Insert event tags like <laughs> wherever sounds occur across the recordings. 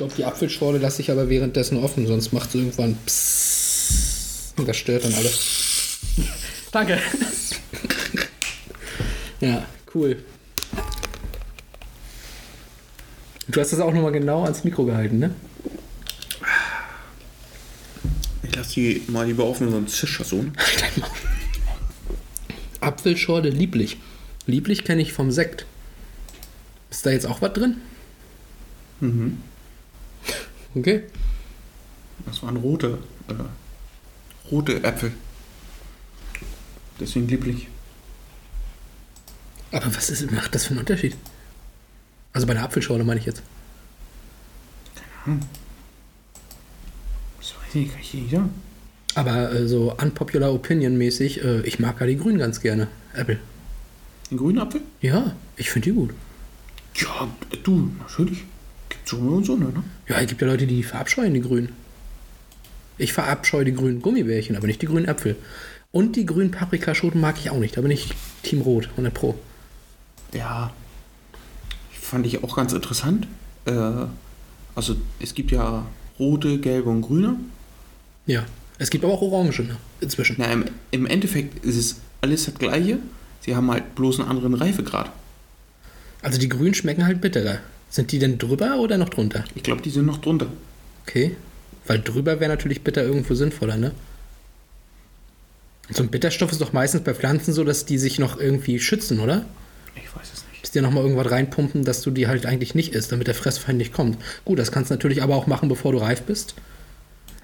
glaube, die Apfelschorle lasse ich aber währenddessen offen, sonst macht es irgendwann Psst. Und das stört dann alle. Danke. <laughs> ja, cool. Du hast das auch nochmal genau ans Mikro gehalten, ne? Ich lasse die mal lieber offen, sonst zischt das so. ne? <laughs> Apfelschorle lieblich. Lieblich kenne ich vom Sekt. Ist da jetzt auch was drin? Mhm. Okay. Das waren rote, äh, rote Äpfel. Deswegen lieblich. Aber was ist, macht das für einen Unterschied? Also bei der Apfelschorle meine ich jetzt. Das weiß ich nicht, kann ich nicht sagen. Aber äh, so unpopular opinion mäßig, äh, ich mag ja die Grünen ganz gerne. Apple. Den grünen Apfel? Ja, ich finde die gut. Ja, du, natürlich. So und so, ne? Ja, es gibt ja Leute, die verabscheuen die Grünen. Ich verabscheue die grünen Gummibärchen, aber nicht die grünen Äpfel. Und die grünen Paprikaschoten mag ich auch nicht. Da bin ich Team Rot, 100 Pro. Ja. Fand ich auch ganz interessant. Äh, also, es gibt ja rote, gelbe und grüne. Ja. Es gibt aber auch Orange ne? inzwischen. Na, im, im Endeffekt ist es alles das Gleiche. Sie haben halt bloß einen anderen Reifegrad. Also die Grünen schmecken halt bitterer. Sind die denn drüber oder noch drunter? Ich glaube, die sind noch drunter. Okay. Weil drüber wäre natürlich bitter irgendwo sinnvoller, ne? So ein Bitterstoff ist doch meistens bei Pflanzen so, dass die sich noch irgendwie schützen, oder? Ich weiß es nicht. Dass die nochmal irgendwas reinpumpen, dass du die halt eigentlich nicht isst, damit der Fressfeind nicht kommt. Gut, das kannst du natürlich aber auch machen, bevor du reif bist.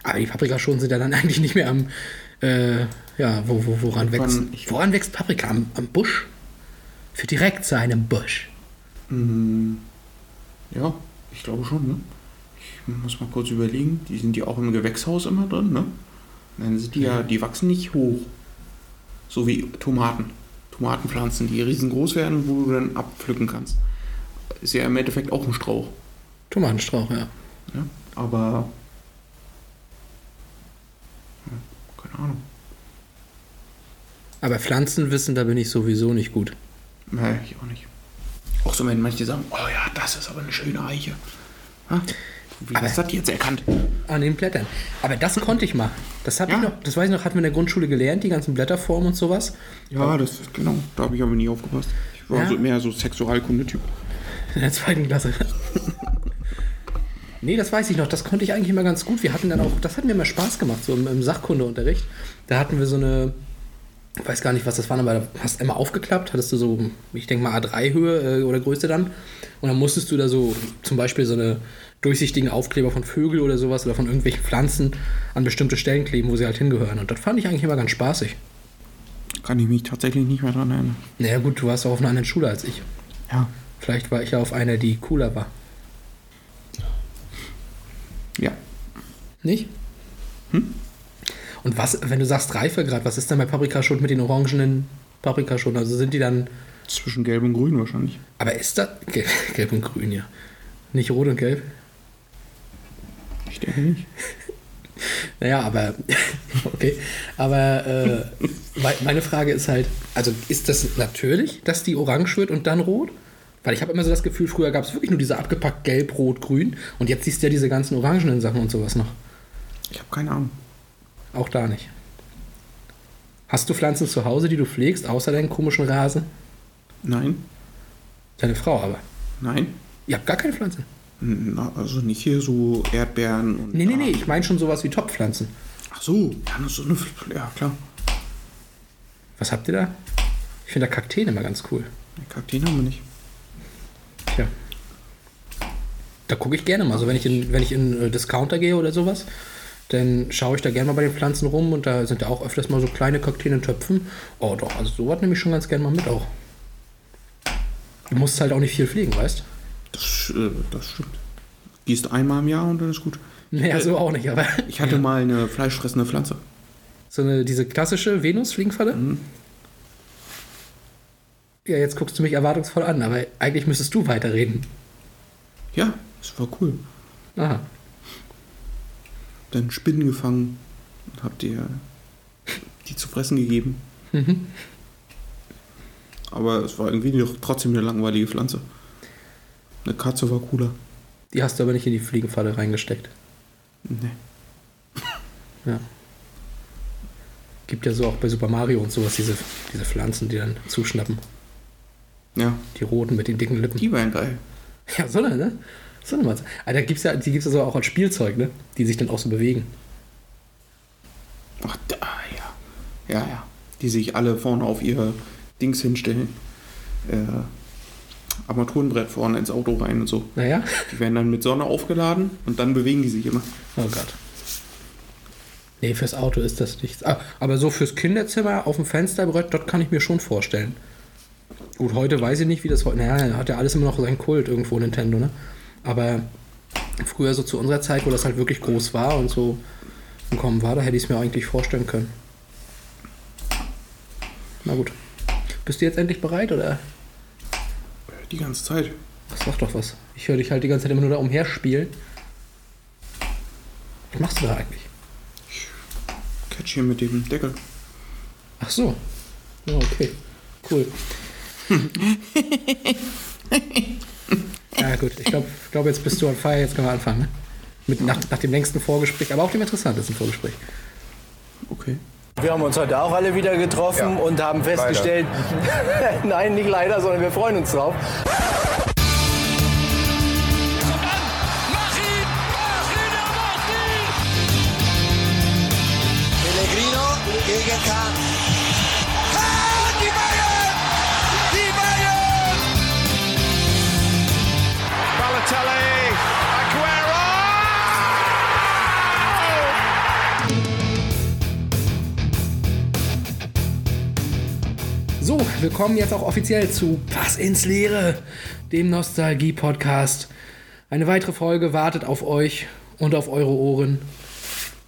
Aber die Paprikaschoten sind ja dann <laughs> eigentlich nicht mehr am, äh, ja, wo, wo, woran wächst, woran wächst Paprika? Am, am Busch? Für direkt zu einem Busch. Mm, ja, ich glaube schon, ne? Ich muss mal kurz überlegen. Die sind ja auch im Gewächshaus immer drin, ne? Dann sind die ja, die wachsen nicht hoch. So wie Tomaten. Tomatenpflanzen, die riesengroß werden, wo du dann abpflücken kannst. Ist ja im Endeffekt auch ein Strauch. Tomatenstrauch, ja. Ja? Aber. Ja, keine Ahnung. Aber Pflanzenwissen, da bin ich sowieso nicht gut. Nee, ich auch nicht. Auch so, wenn manche sagen, oh ja, das ist aber eine schöne Eiche. Ha? Wie Aber- hast du das jetzt erkannt? An den Blättern. Aber das konnte ich mal. Das habe Ja. ich noch, das weiß ich noch, hatten wir in der Grundschule gelernt, die ganzen Blätterformen und sowas. Ja, das ist genau. Da habe ich aber nie aufgepasst. Ich war Ja? so mehr so Sexualkunde-Typ. In der zweiten Klasse. nee, das weiß ich noch. Das konnte ich eigentlich immer ganz gut. Wir hatten dann auch, das hat mir immer Spaß gemacht, so im, im Sachkundeunterricht. Da hatten wir so eine, ich weiß gar nicht, was das war, aber da hast immer aufgeklappt, hattest du so, ich denke mal A3-Höhe äh, oder Größe dann. Und dann musstest du da so zum Beispiel so eine durchsichtigen Aufkleber von Vögel oder sowas oder von irgendwelchen Pflanzen an bestimmte Stellen kleben, wo sie halt hingehören. Und das fand ich eigentlich immer ganz spaßig. Kann ich mich tatsächlich nicht mehr dran erinnern. Naja gut, du warst auch auf einer anderen Schule als ich. Ja. Vielleicht war ich ja auf einer, die cooler war. Ja. Nicht? Und was, wenn du sagst Reifegrad, was ist denn bei Paprikaschoten mit den orangenen Paprikaschoten? Also sind die dann. Zwischen Gelb und Grün wahrscheinlich. Aber ist das. Gelb, <laughs> gelb und grün, ja. Nicht rot und gelb? Ich denke nicht. <laughs> Naja, aber. <laughs> Okay. Aber äh, mei- meine Frage ist halt: Also ist das natürlich, dass die orange wird und dann rot? Weil ich habe immer so das Gefühl, früher gab es wirklich nur diese abgepackt gelb, rot, grün. Und jetzt siehst du ja diese ganzen orangenen Sachen und sowas noch. Ich habe keine Ahnung. Auch da nicht. Hast du Pflanzen zu Hause, die du pflegst, außer deinen komischen Rasen? Nein. Deine Frau aber. Nein. Ihr habt gar keine Pflanzen. Na, also nicht hier so Erdbeeren und. Nee, nee, nee, ich meine schon sowas wie Topfpflanzen. Ach so, ja, das ist so eine. Ja, klar. Was habt ihr da? Ich finde da Kakteen immer ganz cool. Nee, Kakteen haben wir nicht. Tja. Da gucke ich gerne mal. So, wenn ich in, wenn ich in äh, Discounter gehe oder sowas, dann schaue ich da gerne mal bei den Pflanzen rum und da sind ja auch öfters mal so kleine Kakteen in Töpfen. Oh doch, also sowas nehme ich schon ganz gerne mal mit auch. Du musst halt auch nicht viel pflegen, weißt Das, äh, das stimmt. Gießt einmal im Jahr und dann ist gut. <laughs> Naja, so auch nicht, aber. <laughs> Ich hatte mal eine fleischfressende Pflanze. So eine, diese klassische Venus-Fliegenfalle? Mhm. Ja, jetzt guckst du mich erwartungsvoll an, aber eigentlich müsstest du weiterreden. Ja, das war cool. Aha. Dann Spinnen gefangen und hab dir die zu fressen gegeben. Mhm. Aber es war irgendwie doch trotzdem eine langweilige Pflanze. Eine Katze war cooler. Die hast du aber nicht in die Fliegenfalle reingesteckt. Nee. Ja. Gibt ja so auch bei Super Mario und sowas diese, diese Pflanzen, die dann zuschnappen. Ja, Die roten mit den dicken Lippen. die wären geil. Ja, so eine, ne? Matze. Alter, gibt's ja, die gibt es ja so auch als Spielzeug, ne? Die sich dann auch so bewegen. Ach, da, ja. Ja, ja. Die sich alle vorne auf ihr Dings hinstellen. Äh, Armaturenbrett vorne ins Auto rein und so. Naja. Die werden dann mit Sonne aufgeladen und dann bewegen die sich immer. Oh Gott. Nee, fürs Auto ist das nichts. Ah, Aber so fürs Kinderzimmer auf dem Fensterbrett, das kann ich mir schon vorstellen. Gut, heute weiß ich nicht, wie das heute. Naja, hat ja alles immer noch seinen Kult irgendwo, Nintendo, ne? Aber früher so zu unserer Zeit, wo das halt wirklich groß war und so im Kommen war, da hätte ich es mir eigentlich vorstellen können. Na gut. Bist du jetzt endlich bereit oder? Die ganze Zeit. Was sag doch was? Ich höre dich halt die ganze Zeit immer nur da umherspielen. Was machst du da eigentlich? Catch hier mit dem Deckel. Ach so. Ja, okay. Cool. <laughs> <laughs> ja, gut. Ich glaube, glaub, jetzt bist du on fire. Jetzt können wir anfangen. Ne? Mit, nach, nach dem längsten Vorgespräch, aber auch dem interessantesten Vorgespräch. Okay. Wir haben uns heute auch alle wieder getroffen Ja. und haben festgestellt, <laughs> nein, nicht leider, sondern wir freuen uns drauf. Pellegrino gegen Kahn. Wir kommen jetzt auch offiziell zu Pass ins Leere, dem Nostalgie-Podcast. Eine weitere Folge wartet auf euch und auf eure Ohren.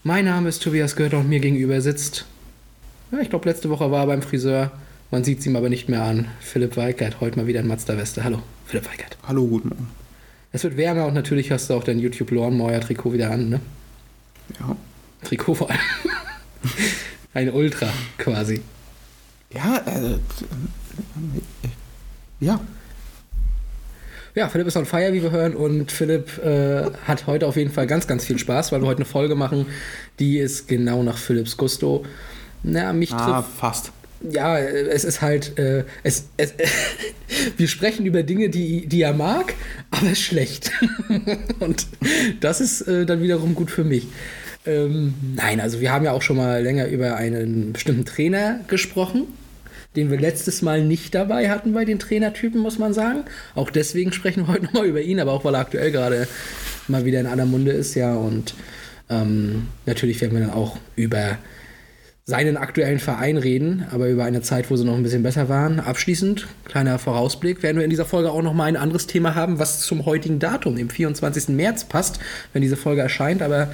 Mein Name ist Tobias Götter und mir gegenüber sitzt, ja, ich glaube, letzte Woche war er beim Friseur. Man sieht es ihm aber nicht mehr an. Philipp Weigert, heute mal wieder in Mazda-Weste. Hallo, Philipp Weigert. Hallo, guten Morgen. Es wird wärmer und natürlich hast du auch dein YouTube Lawnmower Trikot wieder an, ne? Ja. Trikot vor allem. <laughs> Ein Ultra quasi. Ja, äh, ja. Ja, Philipp ist on fire, wie wir hören, und Philipp äh, hat heute auf jeden Fall ganz, ganz viel Spaß, weil wir heute eine Folge machen, die ist genau nach Philipps Gusto. Na, mich Ah, trifft. fast. Ja, es ist halt, äh, es, es, <laughs> wir sprechen über Dinge, die, die er mag, aber schlecht. <laughs> und das ist äh, dann wiederum gut für mich. Ähm, nein, also wir haben ja auch schon mal länger über einen bestimmten Trainer gesprochen, den wir letztes Mal nicht dabei hatten bei den Trainertypen, muss man sagen. Auch deswegen sprechen wir heute nochmal über ihn, aber auch weil er aktuell gerade mal wieder in aller Munde ist, ja. Und ähm, natürlich werden wir dann auch über seinen aktuellen Verein reden, aber über eine Zeit, wo sie noch ein bisschen besser waren. Abschließend, kleiner Vorausblick, werden wir in dieser Folge auch noch mal ein anderes Thema haben, was zum heutigen Datum, dem 24. März passt, wenn diese Folge erscheint, aber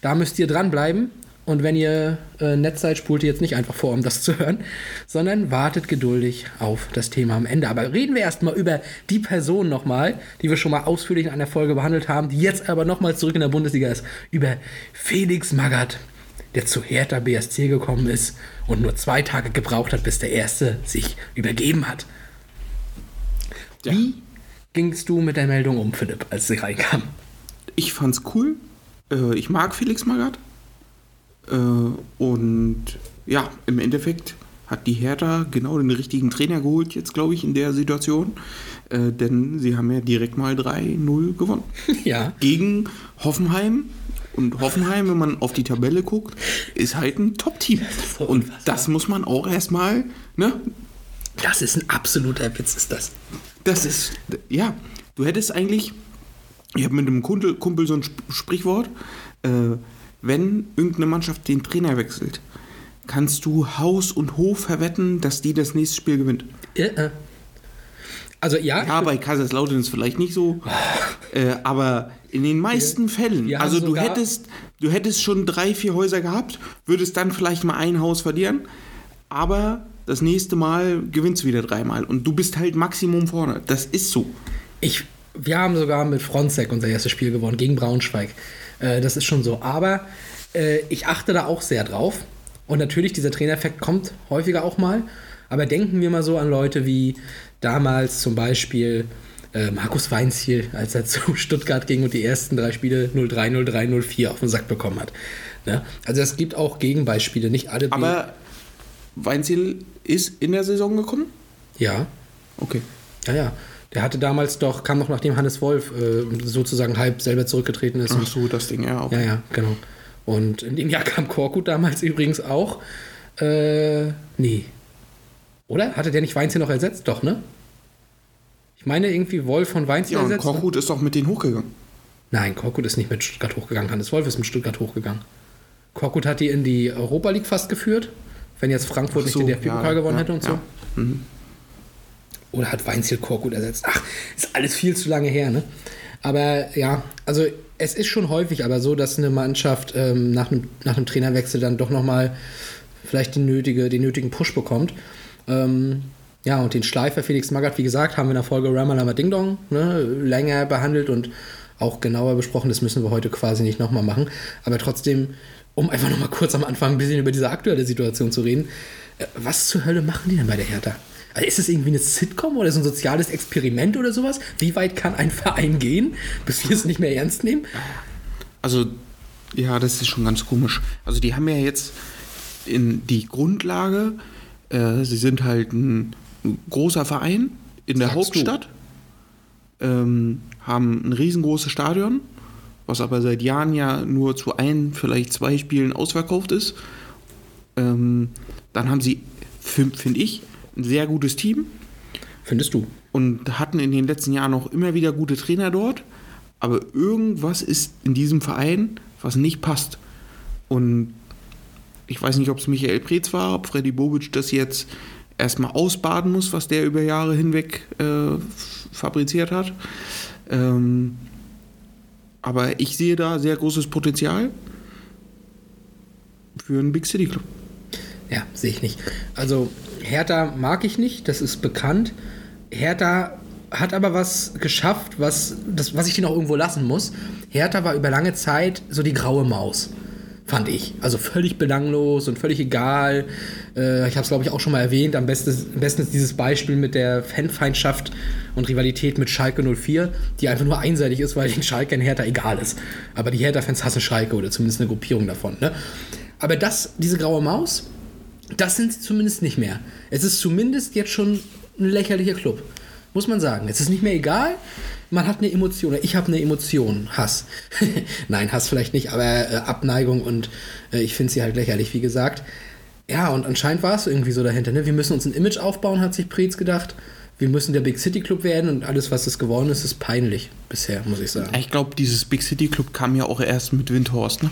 da müsst ihr dranbleiben. Und wenn ihr äh, nett seid, spult ihr jetzt nicht einfach vor, um das zu hören, sondern wartet geduldig auf das Thema am Ende. Aber reden wir erstmal über die Person nochmal, die wir schon mal ausführlich in einer Folge behandelt haben, die jetzt aber nochmal zurück in der Bundesliga ist. Über Felix Magath, der zu Hertha BSC gekommen ist und nur zwei Tage gebraucht hat, bis der Erste sich übergeben hat. Ja. Wie gingst du mit der Meldung um, Philipp, als sie reinkam? Ich fand's cool. Äh, ich mag Felix Magath. Äh, und ja, im Endeffekt hat die Hertha genau den richtigen Trainer geholt, jetzt glaube ich, in der Situation. Äh, denn sie haben ja direkt mal 3-0 gewonnen. <laughs> ja. Gegen Hoffenheim. Und Hoffenheim, wenn man auf die Tabelle guckt, ist halt ein Top-Team. Und das muss man auch erstmal, ne? Das ist ein absoluter Witz, ist das. Das ist, ja, du hättest eigentlich, ich habe mit einem Kumpel, Kumpel so ein Sp- Sprichwort, äh, wenn irgendeine Mannschaft den Trainer wechselt, kannst du Haus und Hof verwetten, dass die das nächste Spiel gewinnt. Äh, äh. Also ja, Ja, bei Kaiserslautern ist es vielleicht nicht so, äh, aber in den meisten Fällen, wir also du hättest, du hättest schon drei, vier Häuser gehabt, würdest dann vielleicht mal ein Haus verlieren, aber das nächste Mal gewinnst du wieder dreimal und du bist halt Maximum vorne. Das ist so. Ich, wir haben sogar mit Fronzek unser erstes Spiel gewonnen gegen Braunschweig. Äh, das ist schon so. Aber äh, ich achte da auch sehr drauf. Und natürlich, dieser Trainereffekt kommt häufiger auch mal. Aber denken wir mal so an Leute wie damals zum Beispiel äh, Markus Weinziel, als er <laughs> zu Stuttgart ging und die ersten drei Spiele 0-3, 0-3, 0-4 auf den Sack bekommen hat. Ne? Also es gibt auch Gegenbeispiele, nicht alle. Aber Weinziel ist in der Saison gekommen? ja, Okay. ja, ja. Der hatte damals doch, kam noch nachdem Hannes Wolf äh, sozusagen halb selber zurückgetreten ist. Ach Und, so, das Ding, ja. Okay. ja, ja, genau. Und in dem Jahr kam Korkut damals <laughs> übrigens auch. Äh, nee. Oder? Hatte der nicht Weinziel noch ersetzt? Doch, ne? Ich meine irgendwie Wolf von Weinziel Ja, und ersetzt. ne? Korkut ist doch mit denen hochgegangen. Nein, Korkut ist nicht mit Stuttgart hochgegangen. Hannes Wolf ist mit Stuttgart hochgegangen. Korkut hat die in die Europa League fast geführt, wenn jetzt Frankfurt so, nicht den DFB-Pokal ja, gewonnen ja, hätte und so. ja. Oder hat Weinziel Korkut ersetzt? Ach, ist alles viel zu lange her, ne? Aber ja, also es ist schon häufig aber so, dass eine Mannschaft ähm, nach, einem, nach einem Trainerwechsel dann doch nochmal vielleicht die nötige, den nötigen Push bekommt. Ähm, ja, und den Schleifer Felix Magath, wie gesagt, haben wir in der Folge Ramalama Ding Dong ne, länger behandelt und auch genauer besprochen. Das müssen wir heute quasi nicht nochmal machen. Aber trotzdem, um einfach nochmal kurz am Anfang ein bisschen über diese aktuelle Situation zu reden, äh, was zur Hölle machen die denn bei der Hertha? Also ist es irgendwie eine Sitcom oder so ein soziales Experiment oder sowas? Wie weit kann ein Verein gehen, bis wir es nicht mehr ernst nehmen? Also, ja, das ist schon ganz komisch. Also, die haben ja jetzt in die Grundlage, äh, sie sind halt ein großer Verein in der Sagst. Hauptstadt, ähm, haben ein riesengroßes Stadion, was aber seit Jahren ja nur zu ein, vielleicht zwei Spielen ausverkauft ist. Ähm, dann haben sie, finde ich, ein sehr gutes Team Findest du? und hatten in den letzten Jahren auch immer wieder gute Trainer dort. Aber irgendwas ist in diesem Verein, was nicht passt. Und ich weiß nicht, ob es Michael Preetz war, ob Freddy Bobic das jetzt erstmal ausbaden muss, was der über Jahre hinweg äh, fabriziert hat. Ähm, aber ich sehe da sehr großes Potenzial für einen Big City Club. Ja, sehe ich nicht. Also Hertha mag ich nicht, das ist bekannt. Hertha hat aber was geschafft, was, das, was ich denen auch irgendwo lassen muss. Hertha war über lange Zeit so die graue Maus, fand ich. Also völlig belanglos und völlig egal. Äh, ich habe es, glaube ich, auch schon mal erwähnt. Am besten, am besten ist dieses Beispiel mit der Fanfeindschaft und Rivalität mit Schalke 04, die einfach nur einseitig ist, weil den <laughs> Schalke in Hertha egal ist. Aber die Hertha-Fans hassen Schalke oder zumindest eine Gruppierung davon. Ne? Aber das, diese graue Maus, das sind sie zumindest nicht mehr. Es ist zumindest jetzt schon ein lächerlicher Club. Muss man sagen. Es ist nicht mehr egal. Man hat eine Emotion. Oder ich habe eine Emotion. Hass. <laughs> Nein, Hass vielleicht nicht, aber äh, Abneigung und äh, ich finde sie halt lächerlich, wie gesagt. Ja, und anscheinend war es irgendwie so dahinter. Ne? Wir müssen uns ein Image aufbauen, hat sich Preetz gedacht. Wir müssen der Big City Club werden und alles, was es geworden ist, ist peinlich bisher, muss ich sagen. Ich glaube, dieses Big City Club kam ja auch erst mit Windhorst. Ne?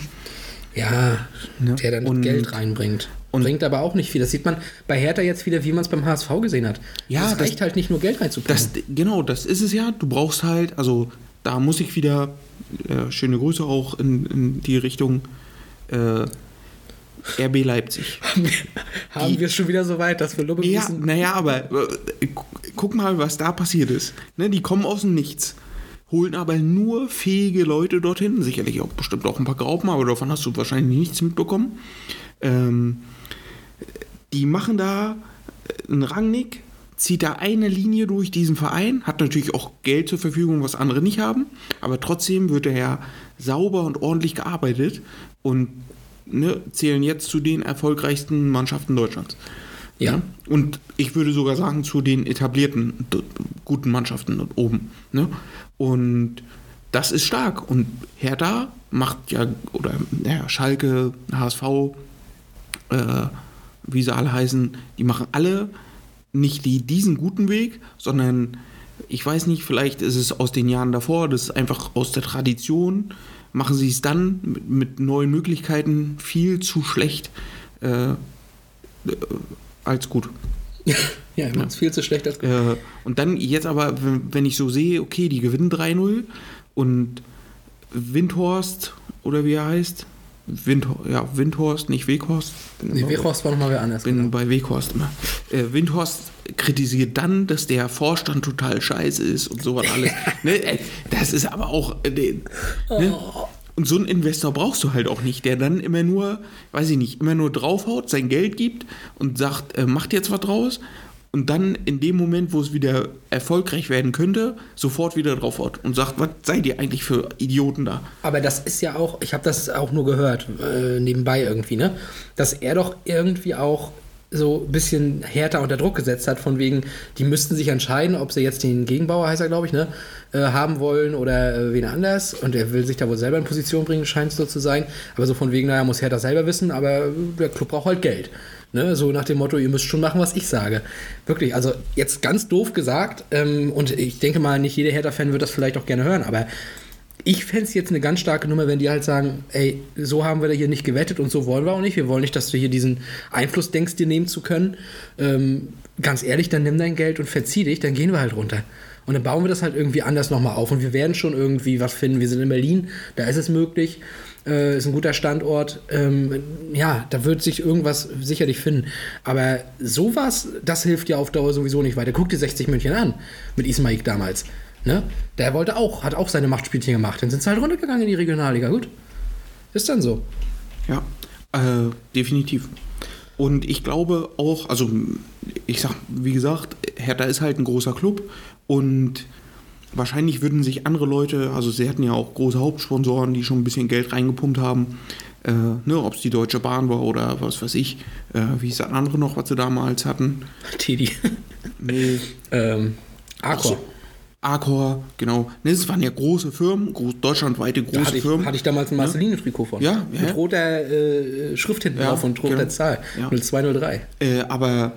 Ja, Ne? der dann Und- Geld reinbringt. Und- Bringt aber auch nicht viel. Das sieht man bei Hertha jetzt wieder, wie man es beim HSV gesehen hat. Ja, das- reicht halt nicht nur Geld reinzubringen. Das, genau, das ist es ja. Du brauchst halt, also da muss ich wieder, äh, schöne Grüße auch in, in die Richtung äh, RB Leipzig. <laughs> Haben die- wir es schon wieder so weit, dass wir Lubbe Ja, müssen? naja, aber äh, gu- guck mal, was da passiert ist. Ne, die kommen aus dem Nichts, holen aber nur fähige Leute dorthin. Sicherlich auch bestimmt auch ein paar Graupen, aber davon hast du wahrscheinlich nichts mitbekommen. Ähm, die machen da einen Rangnick, zieht da eine Linie durch diesen Verein, hat natürlich auch Geld zur Verfügung, was andere nicht haben, aber trotzdem wird daher sauber und ordentlich gearbeitet und ne, zählen jetzt zu den erfolgreichsten Mannschaften Deutschlands. Ja. Ne? Und ich würde sogar sagen, zu den etablierten guten Mannschaften dort oben. Ne? Und das ist stark. Und Hertha macht ja, oder ja, Schalke, HSV, äh, wie sie alle heißen, die machen alle nicht die, diesen guten Weg, sondern ich weiß nicht, vielleicht ist es aus den Jahren davor, das ist einfach aus der Tradition, machen sie es dann mit, mit neuen Möglichkeiten viel zu schlecht äh, als gut. <laughs> Ja, ja. ist viel zu schlecht als Äh, und dann jetzt aber, wenn ich so sehe, okay, die gewinnen 3-0 und Windhorst oder wie er heißt, Wind, ja, Windhorst, nicht Weghorst. Bin Nee, Weghorst war nochmal wer anders. bin genau. bei Weghorst immer. Äh, Windhorst kritisiert dann, dass der Vorstand total scheiße ist und sowas alles. <laughs> ne, äh, das ist aber auch. Äh, ne, ne? Und so einen Investor brauchst du halt auch nicht, der dann immer nur, weiß ich nicht, immer nur draufhaut, sein Geld gibt und sagt, äh, macht jetzt was draus. Und dann in dem Moment, wo es wieder erfolgreich werden könnte, sofort wieder drauf haut und sagt, was seid ihr eigentlich für Idioten da? Aber das ist ja auch, ich habe das auch nur gehört, äh, nebenbei irgendwie, ne? Dass er doch irgendwie auch so ein bisschen härter unter Druck gesetzt hat, von wegen, die müssten sich entscheiden, ob sie jetzt den Gegenbauer, heißt er, glaube ich, ne, äh, haben wollen oder äh, wen anders. Und er will sich da wohl selber in Position bringen, scheint es so zu sein. Aber so von wegen, naja, muss Hertha selber wissen, aber der Club braucht halt Geld. Ne? So nach dem Motto, ihr müsst schon machen, was ich sage. Wirklich, also jetzt ganz doof gesagt, ähm, und ich denke mal, nicht jeder Hertha-Fan wird das vielleicht auch gerne hören, aber ich fände es jetzt eine ganz starke Nummer, wenn die halt sagen, ey, so haben wir da hier nicht gewettet und so wollen wir auch nicht. Wir wollen nicht, dass du hier diesen Einfluss denkst, dir nehmen zu können. Ähm, ganz ehrlich, dann nimm dein Geld und verzieh dich, dann gehen wir halt runter. Und dann bauen wir das halt irgendwie anders nochmal auf. Und wir werden schon irgendwie was finden. Wir sind in Berlin, da ist es möglich. Äh, ist ein guter Standort. Ähm, ja, da wird sich irgendwas sicherlich finden. Aber sowas, das hilft ja auf Dauer sowieso nicht weiter. Guck dir 60 München an mit Ismaik damals. Ne? Der wollte auch, hat auch seine Machtspielchen gemacht. Dann sind sie halt runtergegangen in die Regionalliga. Gut. Ist dann so. Ja, äh, definitiv. Und ich glaube auch, also ich sag, wie gesagt, Hertha ist halt ein großer Club und wahrscheinlich würden sich andere Leute, also sie hatten ja auch große Hauptsponsoren, die schon ein bisschen Geld reingepumpt haben, äh, ne, ob es die Deutsche Bahn war oder was weiß ich, äh, wie ist das andere noch, was sie damals hatten? Teddy. Nee, <laughs> ähm, Arcor. so. Accor, genau. Ne, das waren ja große Firmen, groß, deutschlandweite große Da hatte ich, Firmen. hatte ich damals ein Marceline-Trikot von. Ja, ja, Mit roter äh, Schrift hinten Ja, drauf und roter genau. Zahl. Ja. 0203. Äh, aber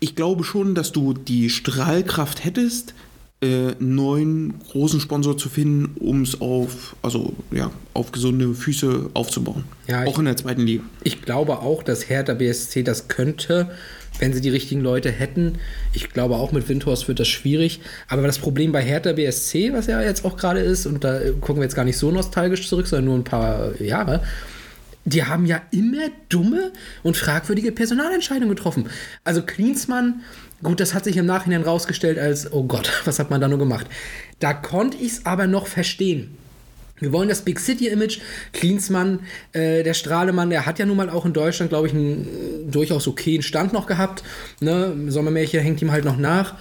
ich glaube schon, dass du die Strahlkraft hättest, äh, einen neuen großen Sponsor zu finden, um es auf, also, ja, auf gesunde Füße aufzubauen. Ja, ich- auch in der zweiten Liga. Ich glaube auch, dass Hertha BSC das könnte, wenn sie die richtigen Leute hätten. Ich glaube auch mit Windhorst wird das schwierig. Aber das Problem bei Hertha BSC, was ja jetzt auch gerade ist, und da äh, gucken wir jetzt gar nicht so nostalgisch zurück, sondern nur ein paar Jahre, die haben ja immer dumme und fragwürdige Personalentscheidungen getroffen. Also Klinsmann, gut, das hat sich im Nachhinein rausgestellt als, oh Gott, <laughs> was hat man da nur gemacht? Da konnte ich es aber noch verstehen. Wir wollen das Big City Image. Klinsmann, äh, der Strahlemann, der hat ja nun mal auch in Deutschland, glaube ich, einen durchaus okayen Stand noch gehabt. Ne? Sommermärchen hängt ihm halt noch nach.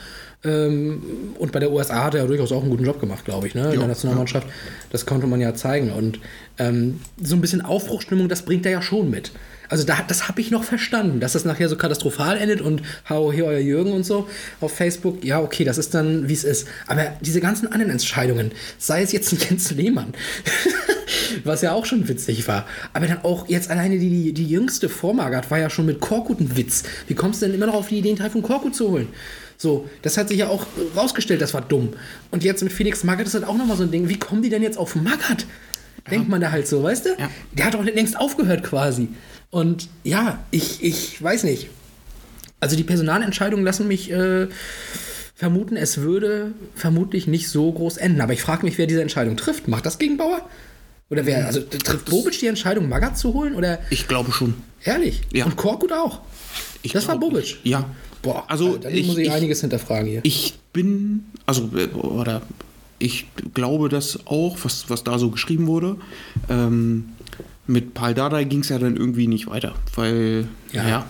Ähm, und bei der USA hat er ja durchaus auch einen guten Job gemacht, glaube ich, ne? in Ja, der Nationalmannschaft. Das konnte man ja zeigen. Und ähm, so ein bisschen Aufbruchstimmung, das bringt er ja schon mit. Also da, das habe ich noch verstanden, dass das nachher so katastrophal endet und hau hier euer Jürgen und so auf Facebook. Ja, okay, das ist dann, wie es ist. Aber diese ganzen anderen Entscheidungen, sei es jetzt ein <laughs> Jens Lehmann, <laughs> was ja auch schon witzig war, aber dann auch jetzt alleine die, die, die jüngste Vormagert war ja schon mit Korkut ein Witz. Wie kommst du denn immer noch auf die Idee, einen Teil von Korkut zu holen? So, das hat sich ja auch rausgestellt, das war dumm. Und jetzt mit Felix Magath ist halt auch nochmal so ein Ding. Wie kommen die denn jetzt auf Magath? Denkt man da halt so, weißt du? Ja. Der hat doch längst aufgehört quasi. Und ja, ich, ich weiß nicht. Also die Personalentscheidungen lassen mich äh, vermuten, es würde vermutlich nicht so groß enden. Aber ich frage mich, wer diese Entscheidung trifft. Macht das Gegenbauer? Oder wer? Also trifft Bobic die Entscheidung, Magath zu holen? Oder Ich glaube schon. ehrlich? Ja. Und Korkut auch. Ich Das war Bobic? Ja. Boah, also dann ich, muss ich, ich, einiges hinterfragen hier. ich bin, also, äh, oder ich glaube das auch, was, was da so geschrieben wurde. Ähm, mit Paul Dardai ging es ja dann irgendwie nicht weiter, weil, Ja. ja,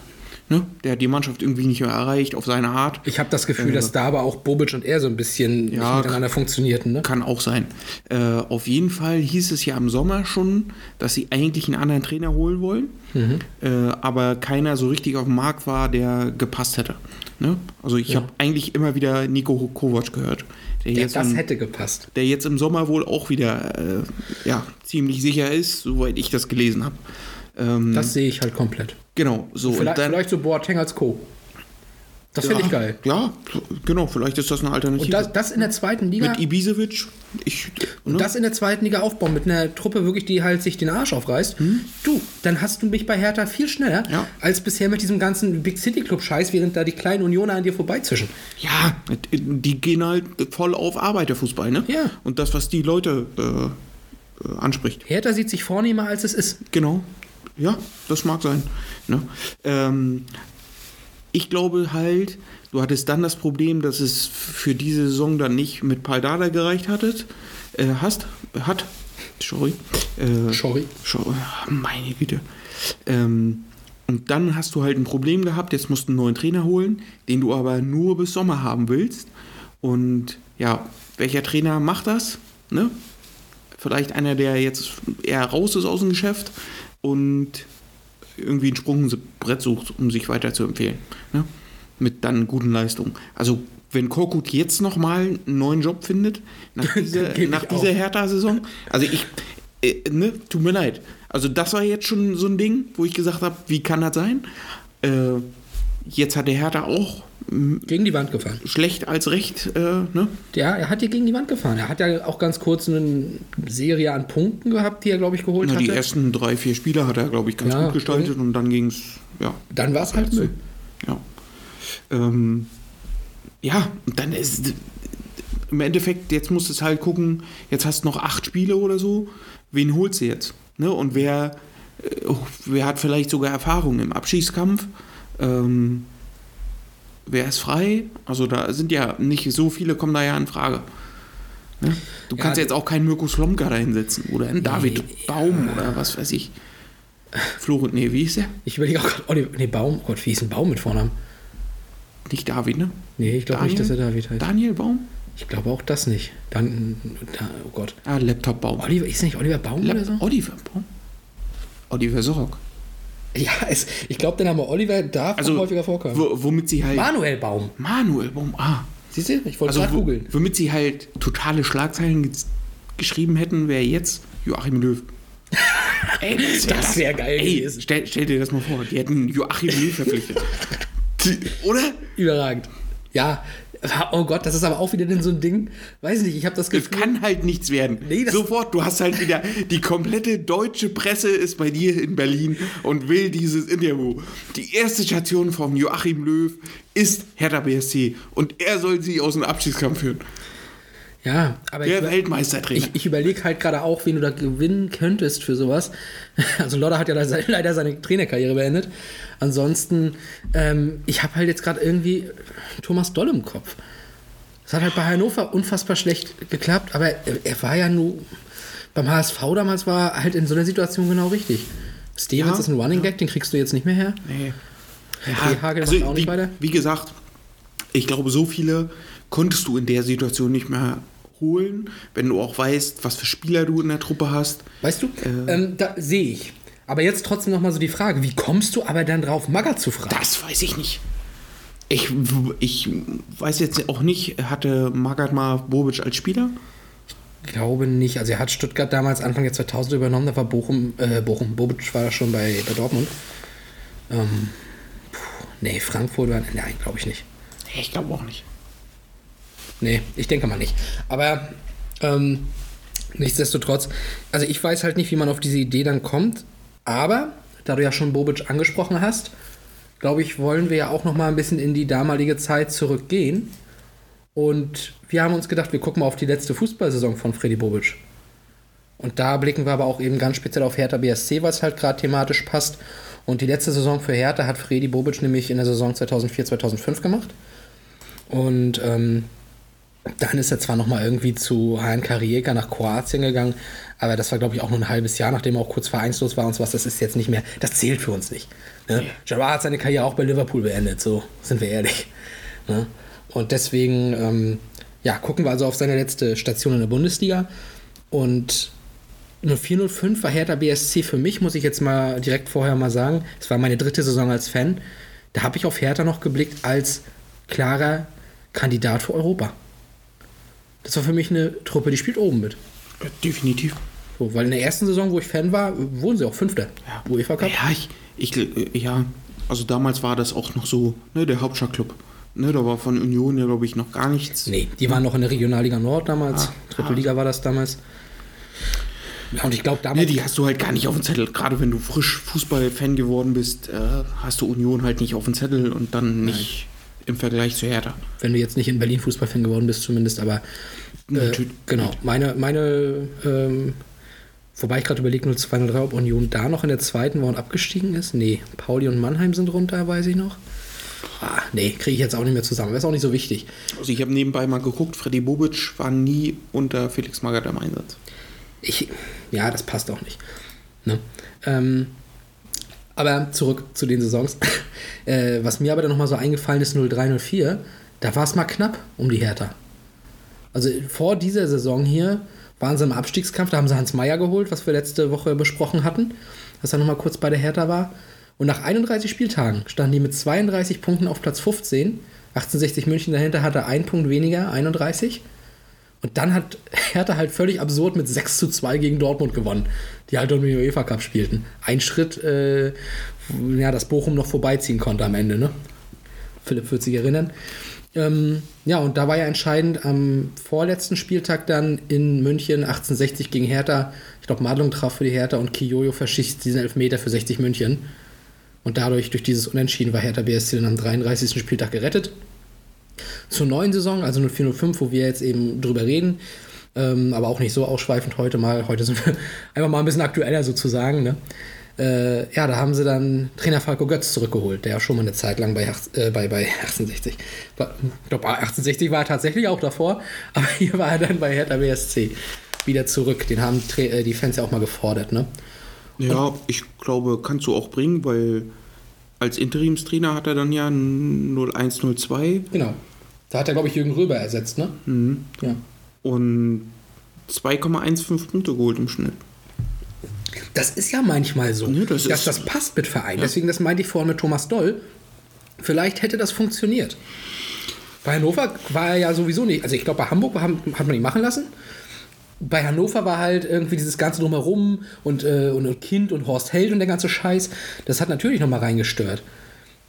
ne, der hat die Mannschaft irgendwie nicht mehr erreicht auf seine Art. Ich habe das Gefühl, dass da aber auch Bobic und er so ein bisschen Ja, miteinander funktionierten. Ne? Kann auch sein. Äh, auf jeden Fall hieß es ja im Sommer schon, dass sie eigentlich einen anderen Trainer holen wollen, Mhm. äh, aber keiner so richtig auf dem Markt war, der gepasst hätte. Ne? Also ich habe eigentlich immer wieder Nico Kovac gehört, der Ja, jetzt, das im, hätte gepasst. der jetzt im Sommer wohl auch wieder äh, ja, ziemlich sicher ist, soweit ich das gelesen habe. Ähm, Das sehe ich halt komplett. Genau, so Vielleicht, und dann, vielleicht so Boateng als Co. Das finde ich geil. Ja, genau, vielleicht ist das eine Alternative. Und das, das in der zweiten Liga. Mit Ibisevic, ich, Und ne? das in der zweiten Liga aufbauen, mit einer Truppe wirklich, die halt sich den Arsch aufreißt. Du, dann hast du mich bei Hertha viel schneller Ja. als bisher mit diesem ganzen Big City Club Scheiß, während da die kleinen Unioner an dir vorbeizischen. Ja, die gehen halt voll auf Arbeiterfußball, ne? Ja. Und das, was die Leute äh, äh, anspricht. Hertha sieht sich vornehmer, als es ist. Genau. Ja, das mag sein. Ne? Ähm, ich glaube halt, du hattest dann das Problem, dass es für diese Saison dann nicht mit Paldada gereicht hattet, äh, hast, hat, sorry. Äh, Sorry. Schau- Meine Güte. Ähm, Und dann hast du halt ein Problem gehabt, jetzt musst du einen neuen Trainer holen, den du aber nur bis Sommer haben willst. Und ja, welcher Trainer macht das? Ne? Vielleicht einer, der jetzt eher raus ist aus dem Geschäft und irgendwie ein Sprungbrett sucht, um sich weiter zu empfehlen. Ne? Mit dann guten Leistungen. Also wenn Korkut jetzt nochmal einen neuen Job findet, nach <laughs> dieser, nach dieser Hertha-Saison, also ich, äh, ne, tut mir leid. Also das war jetzt schon so ein Ding, wo ich gesagt habe, wie kann das sein? Äh, jetzt hat der Hertha auch Gegen die Wand gefahren. schlecht als recht, äh, ne? Ja, er hat hier gegen die Wand gefahren. Er hat ja auch ganz kurz eine Serie an Punkten gehabt, die er, glaube ich, geholt hatte. die ersten drei, vier Spiele hat er, glaube ich, ganz Ja, gut gestaltet und dann ging es, ja. Dann war es halt Müll. Ja. Ähm, ja, und dann ist im Endeffekt, jetzt musst du es halt gucken, jetzt hast du noch acht Spiele oder so, wen holst du jetzt? Ne? Und wer, äh, wer hat vielleicht sogar Erfahrung im Abschießkampf? Ähm, wer ist frei? Also da sind ja nicht so viele, kommen da ja in Frage. Ne? Du kannst Ja, jetzt auch keinen Mirko Slomka da hinsetzen oder einen David Baum oder was weiß ich. Florent, nee, wie ist der? Ich überlege auch gerade, Oliver, nee, Baum, oh Gott, wie ist ein Baum mit Vornamen? Nicht David, ne? Nee, ich glaube nicht, dass er David heißt. Daniel Baum? Ich glaube auch das nicht. Dann, da, oh Gott. Ah, Laptop Baum. Oliver, ist nicht Oliver Baum oder Lap so? Oliver Baum? Oliver Sorok. Ja, es, ich glaube, der Name Oliver darf Also, häufiger vorkommen. wo, womit sie halt. Manuel Baum. Manuel Baum, ah. Siehst du? Ich wollte Also, gerade googeln. womit sie halt totale Schlagzeilen ge geschrieben hätten, wäre jetzt Joachim Löw. <laughs> Ey, Das wär geil Ey, gewesen. stell, stell dir das mal vor, die hätten Joachim Löw verpflichtet. <laughs> Oder? Überragend. Ja, <laughs> oh Gott, das ist aber auch wieder denn so ein Ding. Weiß nicht, ich habe das Es Gefühl. kann halt nichts werden. Nee, Sofort, du hast halt wieder, die komplette deutsche Presse ist bei dir in Berlin und will dieses Interview. Die erste Station von Joachim Löw ist Hertha BSC und er soll sie aus dem Abschiedskampf führen. Ja, aber Der ich, Weltmeistertrainer. ich, ich überlege halt gerade auch, wen du da gewinnen könntest für sowas. <laughs> Also Lodder hat ja <laughs> leider seine Trainerkarriere beendet. Ansonsten, ähm, ich habe halt jetzt gerade irgendwie Thomas Doll im Kopf. Das hat halt bei Hannover unfassbar schlecht geklappt, aber er, war ja nur beim HSV damals war halt in so einer Situation genau richtig. Stevens Ja, ist ein Running Gag, den kriegst du jetzt nicht mehr her. Nee. Ja, Hagel macht auch nicht wie, weiter. wie gesagt, ich glaube, so viele konntest du in der Situation nicht mehr holen, wenn du auch weißt, was für Spieler du in der Truppe hast. Weißt du, Äh. ähm, da sehe ich. Aber jetzt trotzdem noch mal so die Frage, wie kommst du aber dann drauf, Magger zu fragen? Das weiß ich nicht. Ich, ich weiß jetzt auch nicht, hatte Magath mal Bobic als Spieler? glaube nicht. Also er hat Stuttgart damals Anfang der 2000 übernommen, da war Bochum, äh, Bochum, Bobic war schon bei, bei Dortmund. Ähm, puh, nee, Frankfurt war, nein, glaube ich nicht. Ich glaube auch nicht. Nee, ich denke mal nicht. Aber ähm, nichtsdestotrotz, also ich weiß halt nicht, wie man auf diese Idee dann kommt. Aber, da du ja schon Bobic angesprochen hast, glaube ich, wollen wir ja auch noch mal ein bisschen in die damalige Zeit zurückgehen. Und wir haben uns gedacht, wir gucken mal auf die letzte Fußballsaison von Freddy Bobic. Und da blicken wir aber auch eben ganz speziell auf Hertha BSC, was halt gerade thematisch passt. Und die letzte Saison für Hertha hat Freddy Bobic nämlich in der Saison 2004-2005 gemacht. Und ähm, dann ist er zwar nochmal irgendwie zu HNK Rijeka nach Kroatien gegangen, aber das war, glaube ich, auch nur ein halbes Jahr, nachdem er auch kurz vereinslos war und sowas. Das ist jetzt nicht mehr, das zählt für uns nicht. Ne? Gerrard hat seine Karriere auch bei Liverpool beendet, so sind wir ehrlich. Ne? Und deswegen, ähm, ja, gucken wir also auf seine letzte Station in der Bundesliga. Und 0405 war Hertha BSC für mich, muss ich jetzt mal direkt vorher mal sagen. Es war meine dritte Saison als Fan. Da habe ich auf Hertha noch geblickt als klarer Kandidat für Europa. Das war für mich eine Truppe, die spielt oben mit. Ja, definitiv. So, weil in der ersten Saison, wo ich Fan war, wurden sie auch Fünfter. UEFA Cup. Ja, ich, ich, ja, also damals war das auch noch so, ne, der Hauptstadtclub. Ne, da war von Union ja, glaube ich, noch gar nichts. Nee, die waren noch in der Regionalliga Nord damals. Ah, Dritte Liga war das damals. Ja, und ich glaube Ne, damals. die hast du halt gar nicht auf dem Zettel. Gerade wenn du frisch Fußballfan geworden bist, äh, hast du Union halt nicht auf dem Zettel und dann nicht im Vergleich zu Hertha. wenn du jetzt nicht in Berlin Fußballfan geworden bist, zumindest, aber äh, genau, meine, meine ähm, wobei ich gerade überlege, 02, 03, ob Union da noch in der zweiten war und abgestiegen ist. Nee, Pauli und Mannheim sind runter, weiß ich noch. Ah, nee, kriege ich jetzt auch nicht mehr zusammen. Das ist auch nicht so wichtig. Also ich habe nebenbei mal geguckt, Freddy Bobic war nie unter Felix Magath im Einsatz. Ich, ja, das passt auch nicht. Ne? Ähm, Aber zurück zu den Saisons. <laughs> äh, was mir aber dann nochmal so eingefallen ist, 03-04, da war es mal knapp um die Hertha. Also vor dieser Saison hier waren sie im Abstiegskampf, da haben sie Hans Meyer geholt, was wir letzte Woche besprochen hatten, dass er nochmal kurz bei der Hertha war. Und nach 31 Spieltagen standen die mit 32 Punkten auf Platz 15. 1860 München dahinter hatte ein Punkt weniger, 31. Und dann hat Hertha halt völlig absurd mit 6 zu 2 gegen Dortmund gewonnen, die halt um den UEFA Cup spielten. Ein Schritt, äh, ja, dass Bochum noch vorbeiziehen konnte am Ende, ne? Philipp wird sich erinnern. Ähm, ja, und da war ja entscheidend am vorletzten Spieltag dann in München 1860 gegen Hertha. Ich glaube, Madlung traf für die Hertha und Kiyoyo verschießt diesen Elfmeter für 60 München. Und dadurch, durch dieses Unentschieden, war Hertha BSC dann am 33. Spieltag gerettet. Zur neuen Saison, also 0405, wo wir jetzt eben drüber reden, ähm, aber auch nicht so ausschweifend heute mal. Heute sind wir <laughs> einfach mal ein bisschen aktueller sozusagen. Ne? Äh, ja, da haben sie dann Trainer Falco Götz zurückgeholt, der schon mal eine Zeit lang bei, äh, bei, bei 1860. Ich glaube, 1860 war er tatsächlich auch davor, <laughs> aber hier war er dann bei Hertha BSC wieder zurück. Den haben äh, die Fans ja auch mal gefordert, ne? Ja, ich glaube, kannst du auch bringen, weil als Interimstrainer hat er dann ja 0102. Genau. Da hat er, glaube ich, Jürgen Röber ersetzt, ne? Mhm. Ja. Und 2,15 Punkte geholt im Schnitt. Das ist ja manchmal so, Nee, das dass ist- das passt mit Verein. Deswegen, das meinte ich vorhin mit Thomas Doll. Vielleicht hätte das funktioniert. Bei Hannover war er ja sowieso nicht. Also ich glaube, bei Hamburg hat man ihn machen lassen. Bei Hannover war halt irgendwie dieses ganze Drumherum und, äh, und, Kind und Horst Held und der ganze Scheiß. Das hat natürlich nochmal reingestört.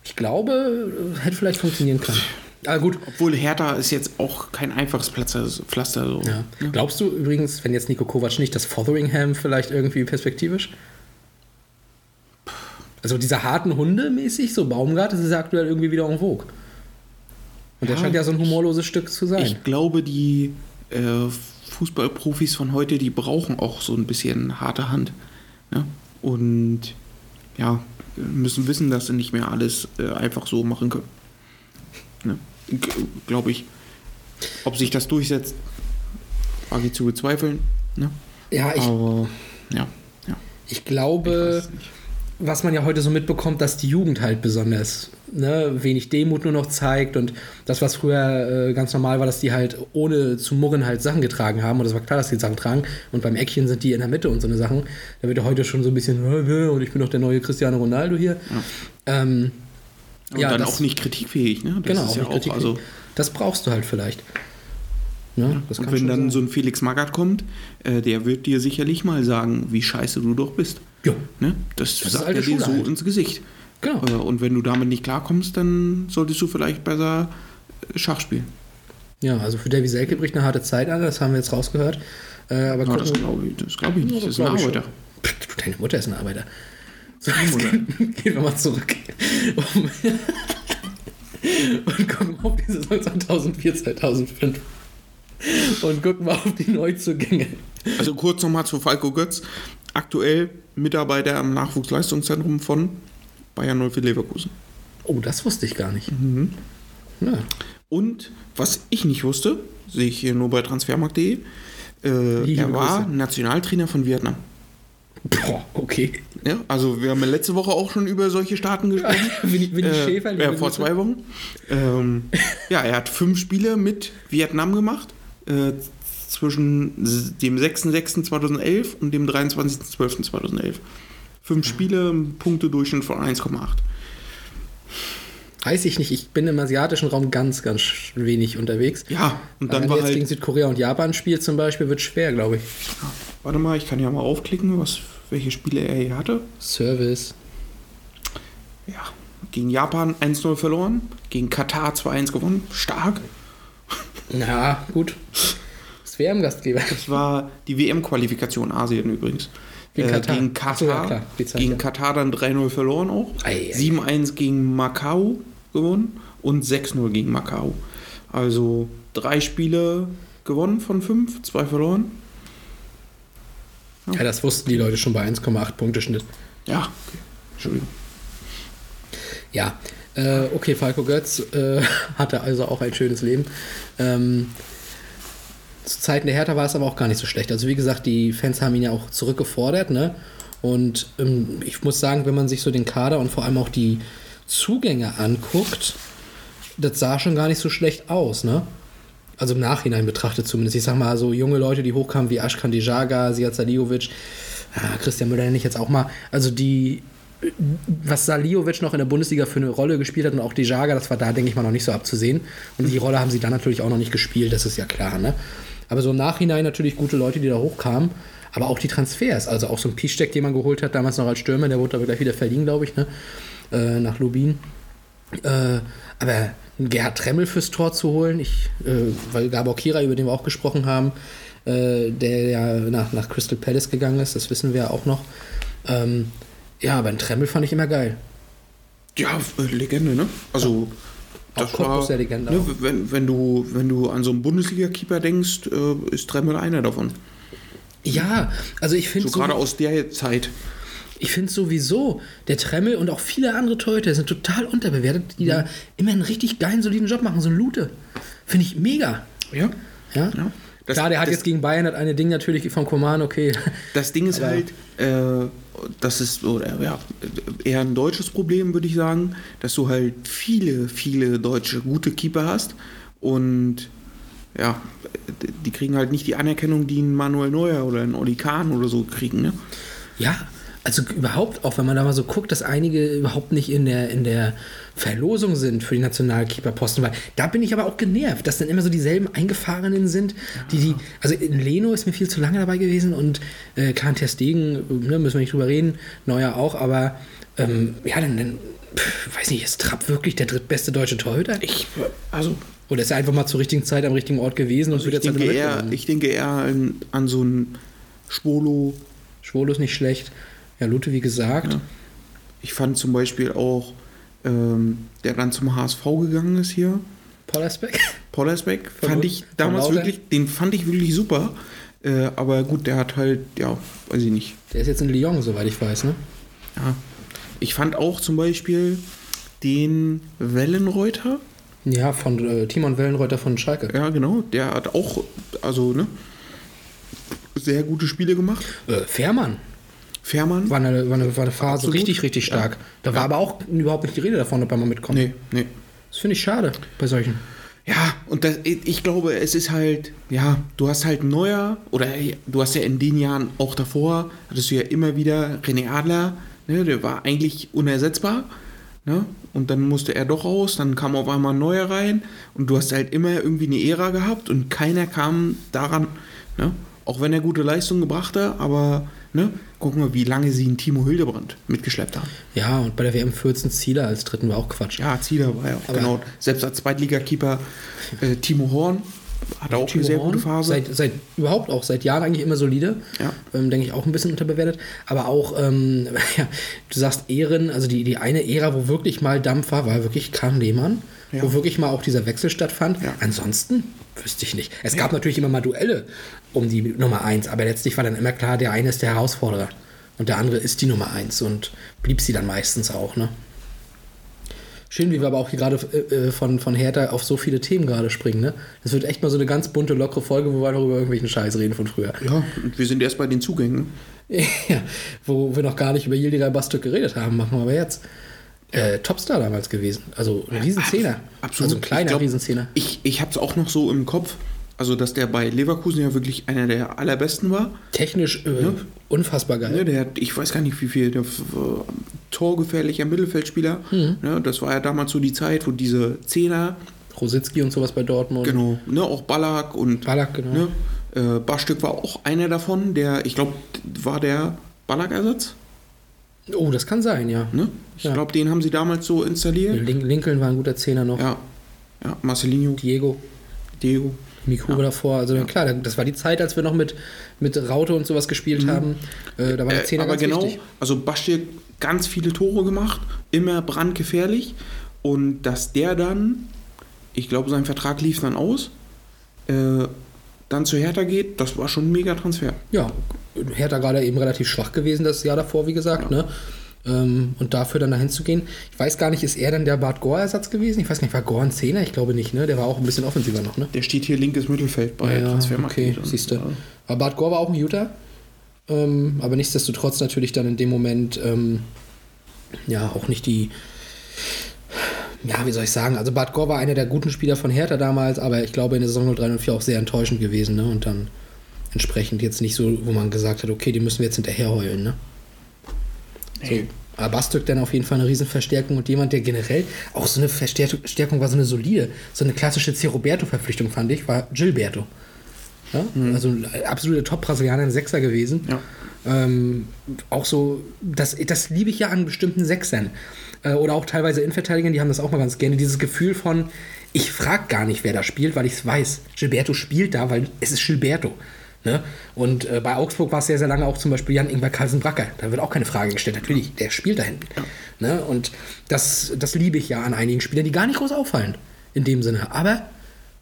Ich glaube, äh, hätte vielleicht funktionieren können. Aber gut, Obwohl Hertha ist jetzt auch kein einfaches Pflaster. Pflaster so. ja. Glaubst du übrigens, wenn jetzt Nico Kovac nicht, dass Fotheringham vielleicht irgendwie perspektivisch? Also diese harten Hunde mäßig, so Baumgart, das ist ja aktuell irgendwie wieder en vogue. Und der Ja, scheint ja so ein humorloses Stück zu sein. Ich glaube, die äh, Fußballprofis von heute, die brauchen auch so ein bisschen harte Hand. Ne? Und ja, müssen wissen, dass sie nicht mehr alles äh, einfach so machen können. Ne? Glaube ich. Ob sich das durchsetzt, wage ich zu bezweifeln. Ne? ja, ich, Aber ja, ja. ich Ich glaube, nicht. Was man ja heute so mitbekommt, dass die Jugend halt besonders ne, wenig Demut nur noch zeigt und das, was früher äh, ganz normal war, dass die halt ohne zu murren halt Sachen getragen haben und es war klar, dass die Sachen tragen und beim Eckchen sind die in der Mitte und so eine Sachen. Da wird ja heute schon so ein bisschen "Äh, äh, und ich bin doch der neue Cristiano Ronaldo hier. Ähm, Und Ja, dann das- auch nicht kritikfähig. Ne? Das genau, ist ja nicht auch, Kritik. also, das brauchst du halt vielleicht. Ne? Das Und wenn dann sein. so ein Felix Magath kommt, äh, der wird dir sicherlich mal sagen, wie scheiße du doch bist. Ja. Ne? Das, ist sagt er dir so halt. ins Gesicht. Genau. Äh, und wenn du damit nicht klarkommst, dann solltest du vielleicht besser äh, Schach spielen. Ja, also für Davy Selke bricht eine harte Zeit an, das haben wir jetzt rausgehört. Äh, aber Ja, das glaube ich, das glaub ich nicht. Ja, Das ist ein Arbeiter. Pff, Deine Mutter ist ein Arbeiter. So, jetzt Mutter. gehen, <laughs> gehen wir mal zurück. <laughs> Und gucken auf die Saison 2004, 2005. Und gucken mal auf die Neuzugänge. Also kurz nochmal zu Falco Götz. Aktuell Mitarbeiter am Nachwuchsleistungszentrum von Bayern 04 Leverkusen. Oh, das wusste ich gar nicht. Mhm. Ja. Und was ich nicht wusste, sehe ich hier nur bei transfermarkt.de, äh, er war. Nationaltrainer von Vietnam. Boah, okay. Ja, also wir haben ja letzte Woche auch schon über solche Staaten gesprochen. <laughs> Winnie, Winnie Äh, Schäfer, äh, vor zwei Wochen. Ähm, ja, er hat fünf Spiele mit Vietnam gemacht. Äh, zwischen dem 6.6.2011 und dem 23.12.2011. Fünf Spiele, Punktedurchschnitt von 1,8. Weiß ich nicht, ich bin im asiatischen Raum ganz, ganz wenig unterwegs. Ja, und Aber dann wenn war du jetzt gegen halt. Südkorea und Japan spielt zum Beispiel, wird schwer, glaube ich. Warte mal, ich kann ja mal aufklicken, was, welche Spiele er hier hatte. Service. Ja, gegen Japan 1-0 verloren, gegen Katar 2-1 gewonnen. Stark. Ja, gut. Das wäre im Gastgeber. Das war die WM-Qualifikation Asien übrigens. Gegen Äh, Katar. Gegen so, ja, Katar, klar, gegen ja. Katar dann 3-0 verloren auch. Ei, ei. 7-1 gegen Macau gewonnen und 6-0 gegen Macau. Also drei Spiele gewonnen von fünf, zwei verloren. Ja, das wussten die Leute schon bei 1,8 Punkte Schnitt. Ja, okay. Entschuldigung. Ja, äh, okay, Falco Götz äh, <laughs> hatte also auch ein schönes Leben. Ähm, zu Zeiten der Hertha war es aber auch gar nicht so schlecht. Also wie gesagt, die Fans haben ihn ja auch zurückgefordert, ne? Und ähm, ich muss sagen, wenn man sich so den Kader und vor allem auch die Zugänge anguckt, das sah schon gar nicht so schlecht aus, ne? Also im Nachhinein betrachtet zumindest. Ich sag mal, so junge Leute, die hochkamen wie Ashkan Dijaga, Siad Saliovic, ja, Christian Müller nenne ich jetzt auch mal. Also die, was Saliovic noch in der Bundesliga für eine Rolle gespielt hat und auch Dijaga, das war da, denke ich mal, noch nicht so abzusehen. Und die Rolle haben sie dann natürlich auch noch nicht gespielt, das ist ja klar, ne? Aber so im Nachhinein natürlich gute Leute, die da hochkamen. Aber auch die Transfers, also auch so ein Piszczek, den man geholt hat, damals noch als Stürmer, der wurde aber gleich wieder verliehen, glaube ich, ne? Äh, nach Lubin. Äh, aber Gerhard Tremmel fürs Tor zu holen, ich, äh, weil Gabor Kira, über den wir auch gesprochen haben, äh, der ja nach, nach Crystal Palace gegangen ist, das wissen wir ja auch noch. Ähm, ja, aber ein Tremmel fand ich immer geil. Ja, Legende, ne? Also, Auch Cottbus der Legende Ne, wenn, wenn, du, wenn du an so einen Bundesliga-Keeper denkst, äh, ist Tremmel einer davon. Ja, also ich finde So gerade aus der Zeit. Ich finde sowieso, der Tremmel und auch viele andere Torhüter sind total unterbewertet, die da immer einen richtig geilen, soliden Job machen. So ein Lute. Finde ich mega. Ja. Ja? Ja. Das- Klar, der hat das- jetzt gegen Bayern hat eine Ding natürlich von Koman, okay. Das Ding ist Aber- halt, äh, das ist oder, ja, eher ein deutsches Problem, würde ich sagen, dass du halt viele, viele deutsche gute Keeper hast und ja, die kriegen halt nicht die Anerkennung, die ein Manuel Neuer oder ein Oli Kahn oder so kriegen. Ne? Ja, also überhaupt auch, wenn man da mal so guckt, dass einige überhaupt nicht in der, in der Verlosung sind für die Nationalkeeperposten, weil da bin ich aber auch genervt, dass dann immer so dieselben Eingefahrenen sind, die die, also in Leno ist mir viel zu lange dabei gewesen und äh, klar, Ter Stegen, ne, müssen wir nicht drüber reden, Neuer auch, aber ähm, ja, dann, dann pff, weiß nicht, ist Trapp wirklich der drittbeste deutsche Torhüter? Ich, also, Oder ist er einfach mal zur richtigen Zeit am richtigen Ort gewesen und wird ich jetzt denke, eher, ich denke eher an, an so einen Schwolo. Schwolo ist nicht schlecht. Ja, Lute, wie gesagt. Ja. Ich fand zum Beispiel auch, ähm, der dann zum HSV gegangen ist hier, Pollersbeck. Pollersbeck, Von fand Lut- ich damals wirklich, den fand ich wirklich super. Äh, aber gut, der hat halt, ja, weiß ich nicht. Der ist jetzt in Lyon, soweit ich weiß, ne? Ja. Ich fand auch zum Beispiel den Wellenreuter, Ja, von äh, Timon Wellenreuter von Schalke. ja genau, der hat auch, also, ne, sehr gute Spiele gemacht. Äh, Fährmann Fährmann. war eine, war eine, war eine Phase Absolut. richtig, richtig stark. Da war aber auch überhaupt nicht die Rede davon, ob er mal mitkommt. Nee, nee. Das finde ich schade bei solchen. Ja, und das, ich glaube, es ist halt, ja, du hast halt neuer, oder du hast ja in den Jahren auch davor, hattest du ja immer wieder René Adler, ne, der war eigentlich unersetzbar, ne, und dann musste er doch raus, dann kam auf einmal ein neuer rein und du hast halt immer irgendwie eine Ära gehabt und keiner kam daran, ne, auch wenn er gute Leistung gebracht hat, aber, ne, gucken wir, wie lange sie einen Timo Hildebrand mitgeschleppt haben. Ja, und bei der WM 14 Zieler als dritten war auch Quatsch. Ja, Zieler war ja auch, Aber- genau, selbst als Zweitligakeeper äh, Timo Horn hat auch Timo eine sehr Horn, gute Phase. Seit, seit überhaupt auch seit Jahren eigentlich immer solide. Ja. Ähm, Denke ich auch ein bisschen unterbewertet. Aber auch, ähm, <laughs> ja, du sagst Ehren, also die, die eine Ära, wo wirklich mal Dampf war, war wirklich Kahn Lehmann. Ja. Wo wirklich mal auch dieser Wechsel stattfand. Ja. Ansonsten wüsste ich nicht. Es gab natürlich immer mal Duelle um die Nummer 1, aber letztlich war dann immer klar, der eine ist der Herausforderer. Und der andere ist die Nummer 1 und blieb sie dann meistens auch, ne? Schön, wie wir aber auch hier gerade äh, äh, von, von Hertha auf so viele Themen gerade springen, ne? Das wird echt mal so eine ganz bunte, lockere Folge, wo wir noch über irgendwelchen Scheiß reden von früher. Ja, und wir sind erst bei den Zugängen. <laughs> Ja, wo wir noch gar nicht über Yildiray Bastuk geredet haben, machen wir aber jetzt. Äh, Topstar damals gewesen. Also ein Riesenzehner. Absolut. Also ein kleiner Ich glaub, Riesenzehner. Ich, ich habe es auch noch so im Kopf, also dass der bei Leverkusen ja wirklich einer der allerbesten war. Technisch äh, unfassbar geil. Ne, der hat, ich weiß gar nicht wie viel, der äh, torgefährlicher Mittelfeldspieler. Mhm. Ne, das war ja damals so die Zeit, wo diese Zehner, Rositzky und sowas bei Dortmund. genau, ne, auch Ballack und Ballack, genau. ne, äh, Barstück war auch einer davon, der, ich glaube, war der Ballack-Ersatz. Oh, das kann sein, ja. Ne? Ich Ja. glaube, den haben sie damals so installiert. Lin Lincoln war ein guter Zehner noch. Ja, ja Marcelinho, Diego, Diego. Mikro davor. Also klar, das war die Zeit, als wir noch mit, mit Raute und sowas gespielt haben. Äh, da war der Äh, Zehner aber ganz genau, wichtig. also Bastir ganz viele Tore gemacht, immer brandgefährlich. Und dass der dann, ich glaube, sein Vertrag lief dann aus, äh, dann zu Hertha geht, das war schon ein mega Transfer. Ja, Hertha gerade eben relativ schwach gewesen das Jahr davor, wie gesagt, ne? Ähm, und dafür dann dahin zu gehen. Ich weiß gar nicht, ist er dann der Bart Gore-Ersatz gewesen? Ich weiß nicht, war Gore ein Zehner? Ich glaube nicht, ne? Der war auch ein bisschen offensiver noch, ne? Der steht hier linkes Mittelfeld bei Transfermarkt. okay, Und, siehst du. Aber Bart Gore war auch ein Utah? Ähm, aber nichtsdestotrotz natürlich dann in dem Moment ähm, ja auch nicht die. Ja, wie soll ich sagen? Also Bad Gore war einer der guten Spieler von Hertha damals, aber ich glaube in der Saison 0304 auch sehr enttäuschend gewesen. Ne? Und dann entsprechend jetzt nicht so, wo man gesagt hat, okay, die müssen wir jetzt hinterher heulen. Ne? So. Aber Bastük dann auf jeden Fall eine Riesenverstärkung und jemand, der generell auch so eine Verstärkung war, so eine solide, so eine klassische C. Roberto-Verpflichtung, fand ich, war Gilberto. Ja? Also ein absoluter Top-Brasilianer, ein Sechser gewesen. Ja. Ähm, auch so, das, das liebe ich ja an bestimmten Sechsern. Äh, oder auch teilweise Innenverteidigern, die haben das auch mal ganz gerne. Dieses Gefühl von, ich frage gar nicht, wer da spielt, weil ich es weiß. Gilberto spielt da, weil es ist Gilberto. Ne? Und äh, bei Augsburg war es sehr, sehr lange auch zum Beispiel Jan-Ingwer Carlsen-Bracker. Da wird auch keine Frage gestellt. Natürlich, der spielt da hinten. Ne? Und das, das liebe ich ja an einigen Spielern, die gar nicht groß auffallen. In dem Sinne. Aber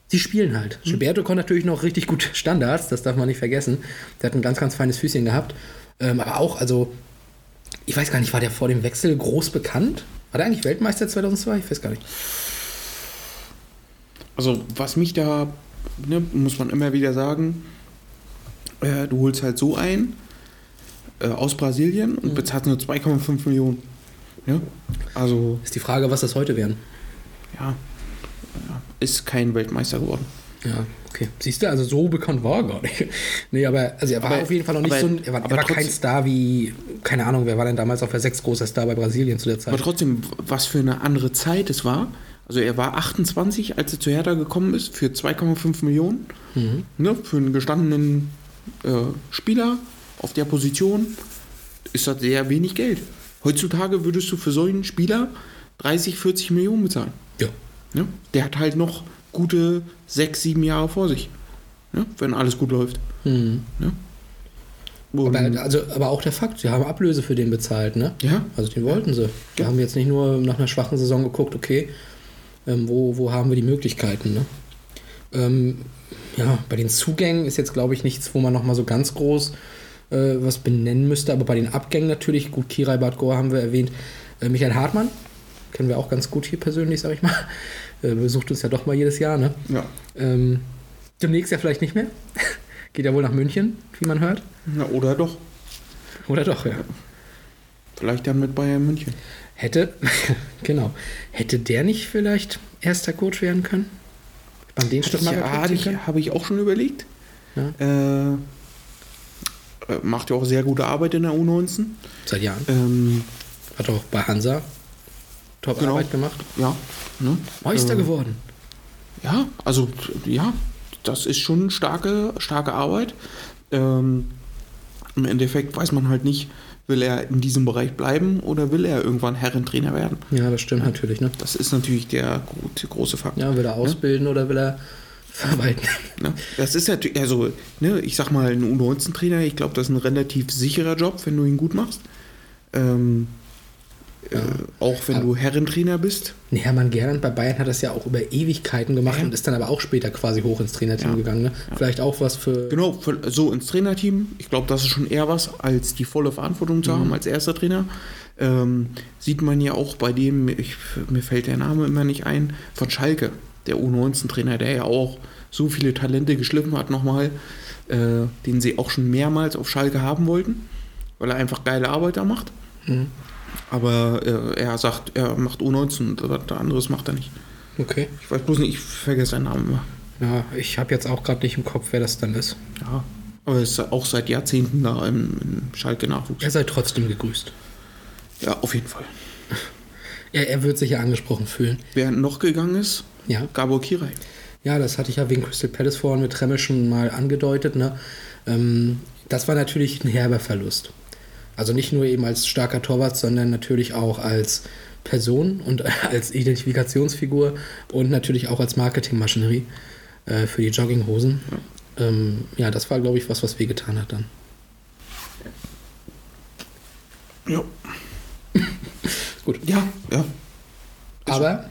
sie spielen halt. Mhm. Gilberto konnte natürlich noch richtig gut Standards, das darf man nicht vergessen. Der hat ein ganz, ganz feines Füßchen gehabt. Ähm, aber auch, also, ich weiß gar nicht, war der vor dem Wechsel groß bekannt? War der eigentlich Weltmeister 2002? Ich weiß gar nicht. Also, was mich da, ne, muss man immer wieder sagen, äh, du holst halt so ein äh, aus Brasilien und bezahlst nur 2,5 Millionen. Ja? Also, Ist die Frage, was das heute wären. ja, ja, ist kein Weltmeister geworden. Ja, okay. Siehst du, also so bekannt war er gar nicht. <laughs> Nee, aber also er war Aber- auf jeden Fall noch nicht aber- so ein, er war, er war kein Star wie, keine Ahnung, wer war denn damals auf der sechs großer Star bei Brasilien zu der Zeit? Aber trotzdem, was für eine andere Zeit es war. Also er war 28, als er zu Hertha gekommen ist, für 2,5 Millionen. Ne, für einen gestandenen äh, Spieler auf der Position ist das sehr wenig Geld. Heutzutage würdest du für so einen Spieler 30, 40 Millionen bezahlen. Ja. Ne? Der hat halt noch gute 6, 7 Jahre vor sich. Ne? Wenn alles gut läuft. Mhm. Ne? Aber, also, aber auch der Fakt, sie haben Ablöse für den bezahlt, ne? Ja. Also den wollten sie. Wir Ja. haben jetzt nicht nur nach einer schwachen Saison geguckt, okay, ähm, wo, wo haben wir die Möglichkeiten, ne? Ähm, ja, bei den Zugängen ist jetzt, glaube ich, nichts, wo man nochmal so ganz groß äh, was benennen müsste, aber bei den Abgängen natürlich, gut, Kirai Badgor haben wir erwähnt, äh, Michael Hartmann, kennen wir auch ganz gut hier persönlich, sag ich mal. <laughs> Äh, besucht uns ja doch mal jedes Jahr, ne? ja. Ähm, demnächst ja vielleicht nicht mehr. <laughs> Geht ja wohl nach München, wie man hört. Na, oder doch. Oder doch, ja. Vielleicht dann mit Bayern München. Hätte, <laughs> genau, hätte der nicht vielleicht erster Coach werden können? Beim den Stück mal Ja, geguckt hatte ich, habe ich auch schon überlegt. Ja. Äh, äh, macht ja auch sehr gute Arbeit in der U19. Seit Jahren. Ähm, Hat auch bei Hansa top Genau. Arbeit gemacht. ja. Ne? Meister Äh, geworden. Ja, also ja, das ist schon starke, starke Arbeit. Ähm, Im Endeffekt weiß man halt nicht, will er in diesem Bereich bleiben oder will er irgendwann Herrentrainer werden. Ja, das stimmt natürlich, ne? Das ist natürlich der, der große Fakt. Ja, will er ausbilden oder will er verwalten? Ne? Das ist natürlich, also, ne, ich sag mal, ein U19-Trainer, ich glaube, das ist ein relativ sicherer Job, wenn du ihn gut machst. Ähm, äh, auch wenn du Herrentrainer bist. Nee, Hermann Gernand bei Bayern hat das ja auch über Ewigkeiten gemacht Ja. und ist dann aber auch später quasi hoch ins Trainerteam Ja. gegangen. Ne? Vielleicht auch was für. Genau, für, so ins Trainerteam. Ich glaube, das ist schon eher was, als die volle Verantwortung zu haben als erster Trainer. Ähm, sieht man ja auch bei dem, ich, mir fällt der Name immer nicht ein, von Schalke, der U19-Trainer, der ja auch so viele Talente geschliffen hat nochmal, äh, den sie auch schon mehrmals auf Schalke haben wollten, weil er einfach geile Arbeit da macht. Aber äh, er sagt, er macht U19 und was anderes macht er nicht. Okay. Ich weiß bloß nicht, ich vergesse seinen Namen immer. Ja, ich habe jetzt auch gerade nicht im Kopf, wer das dann ist. Ja, aber er ist auch seit Jahrzehnten da im, im Schalke-Nachwuchs. Er sei trotzdem gegrüßt. Ja, auf jeden Fall. <laughs> Er, er wird sich ja angesprochen fühlen. Wer noch gegangen ist, Ja. Gabor Kirai. Ja, das hatte ich ja wegen Crystal Palace vorhin mit Tremmel schon mal angedeutet. Ne? Ähm, das war natürlich ein herber Verlust. Also nicht nur eben als starker Torwart, sondern natürlich auch als Person und <laughs> als Identifikationsfigur und natürlich auch als Marketingmaschinerie äh, für die Jogginghosen. Ähm, ja, das war, glaube ich, was, was wehgetan hat dann. Ja. <laughs> Gut. Ja, ja. Aber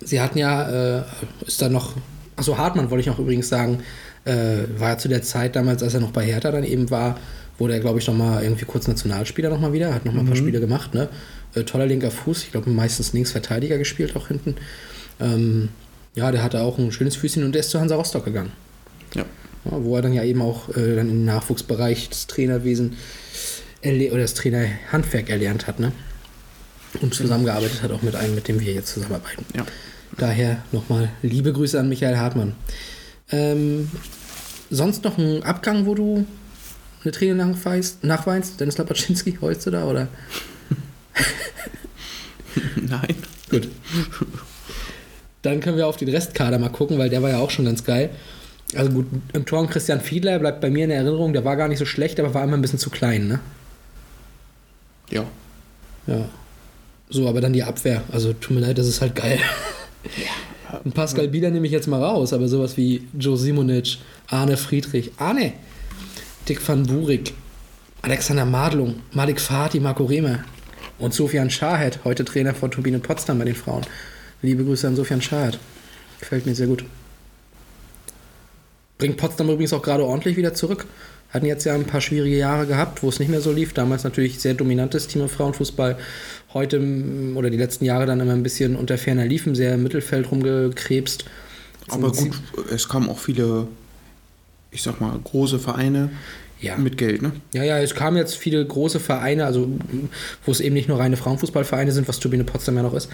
sie hatten ja, äh, ist da noch, achso, Hartmann wollte ich noch übrigens sagen, äh, war ja zu der Zeit damals, als er noch bei Hertha dann eben war, wurde er, glaube ich, nochmal irgendwie kurz Nationalspieler nochmal wieder, hat nochmal ein paar Spiele gemacht, ne? Äh, toller linker Fuß, ich glaube meistens Linksverteidiger gespielt auch hinten. Ähm, ja, der hatte auch ein schönes Füßchen und der ist zu Hansa Rostock gegangen. ja. Ja, wo er dann ja eben auch äh, dann im Nachwuchsbereich des Trainerwesen oder das Trainerhandwerk erlernt hat, ne? Und zusammengearbeitet hat auch mit einem, mit dem wir jetzt zusammenarbeiten. Ja. Daher nochmal liebe Grüße an Michael Hartmann. Ähm, sonst noch ein Abgang, wo du eine Träne nachweinst? nachweinst? Dennis Lapaczynski, heulst du da, oder? <laughs> Nein. Gut. Dann können wir auf den Restkader mal gucken, weil der war ja auch schon ganz geil. Also gut, im Tor Christian Fiedler bleibt bei mir in Erinnerung, der war gar nicht so schlecht, aber war immer ein bisschen zu klein, ne? Ja. Ja. So, aber dann die Abwehr. Also tut mir leid, das ist halt geil. Und Pascal Bieler nehme ich jetzt mal raus, aber sowas wie Joe Simonic, Arne Friedrich, Arne, Dick van Burik, Alexander Madlung, Malik Fatih, Marco Rehmer und Sofian Schahed, heute Trainer von Turbine Potsdam bei den Frauen. Liebe Grüße an Sofian Schahed. Gefällt mir sehr gut. Bringt Potsdam übrigens auch gerade ordentlich wieder zurück. Hatten jetzt ja ein paar schwierige Jahre gehabt, wo es nicht mehr so lief. Damals natürlich sehr dominantes Team im Frauenfußball. Heute oder die letzten Jahre dann immer ein bisschen unter ferner Liefen, sehr im Mittelfeld rumgekrebst. Aber gut, es kamen auch viele, ich sag mal, große Vereine Ja. mit Geld, ne? Ja, ja, es kamen jetzt viele große Vereine, also wo es eben nicht nur reine Frauenfußballvereine sind, was Turbine Potsdam ja noch ist,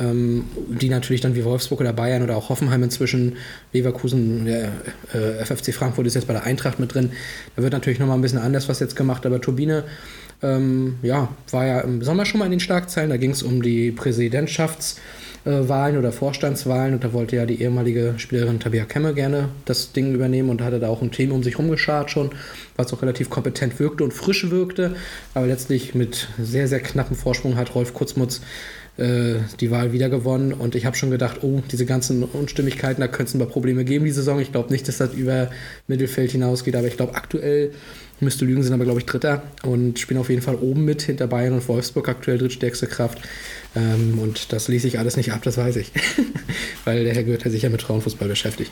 ähm, die natürlich dann wie Wolfsburg oder Bayern oder auch Hoffenheim inzwischen, Leverkusen, der äh, FFC Frankfurt ist jetzt bei der Eintracht mit drin. Da wird natürlich nochmal ein bisschen anders was jetzt gemacht, aber Turbine, ähm, ja, war ja im Sommer schon mal in den Schlagzeilen, da ging es um die Präsidentschafts- Wahlen oder Vorstandswahlen. Und da wollte ja die ehemalige Spielerin Tabea Kemme gerne das Ding übernehmen und hatte da auch ein Team um sich rumgeschart schon, was auch relativ kompetent wirkte und frisch wirkte, aber letztlich mit sehr, sehr knappem Vorsprung hat Rolf Kurzmutz äh, die Wahl wieder gewonnen. Und ich habe schon gedacht, oh, diese ganzen Unstimmigkeiten, da könnte es mal Probleme geben die Saison. Ich glaube nicht, dass das über Mittelfeld hinausgeht, aber ich glaube aktuell müsste Lügen sind aber, glaube ich, Dritter und spielen auf jeden Fall oben mit hinter Bayern und Wolfsburg aktuell drittstärkste Kraft. Ähm, und das ließ ich alles nicht ab, das weiß ich. <laughs> Weil der Herr hat sich ja mit Frauenfußball beschäftigt.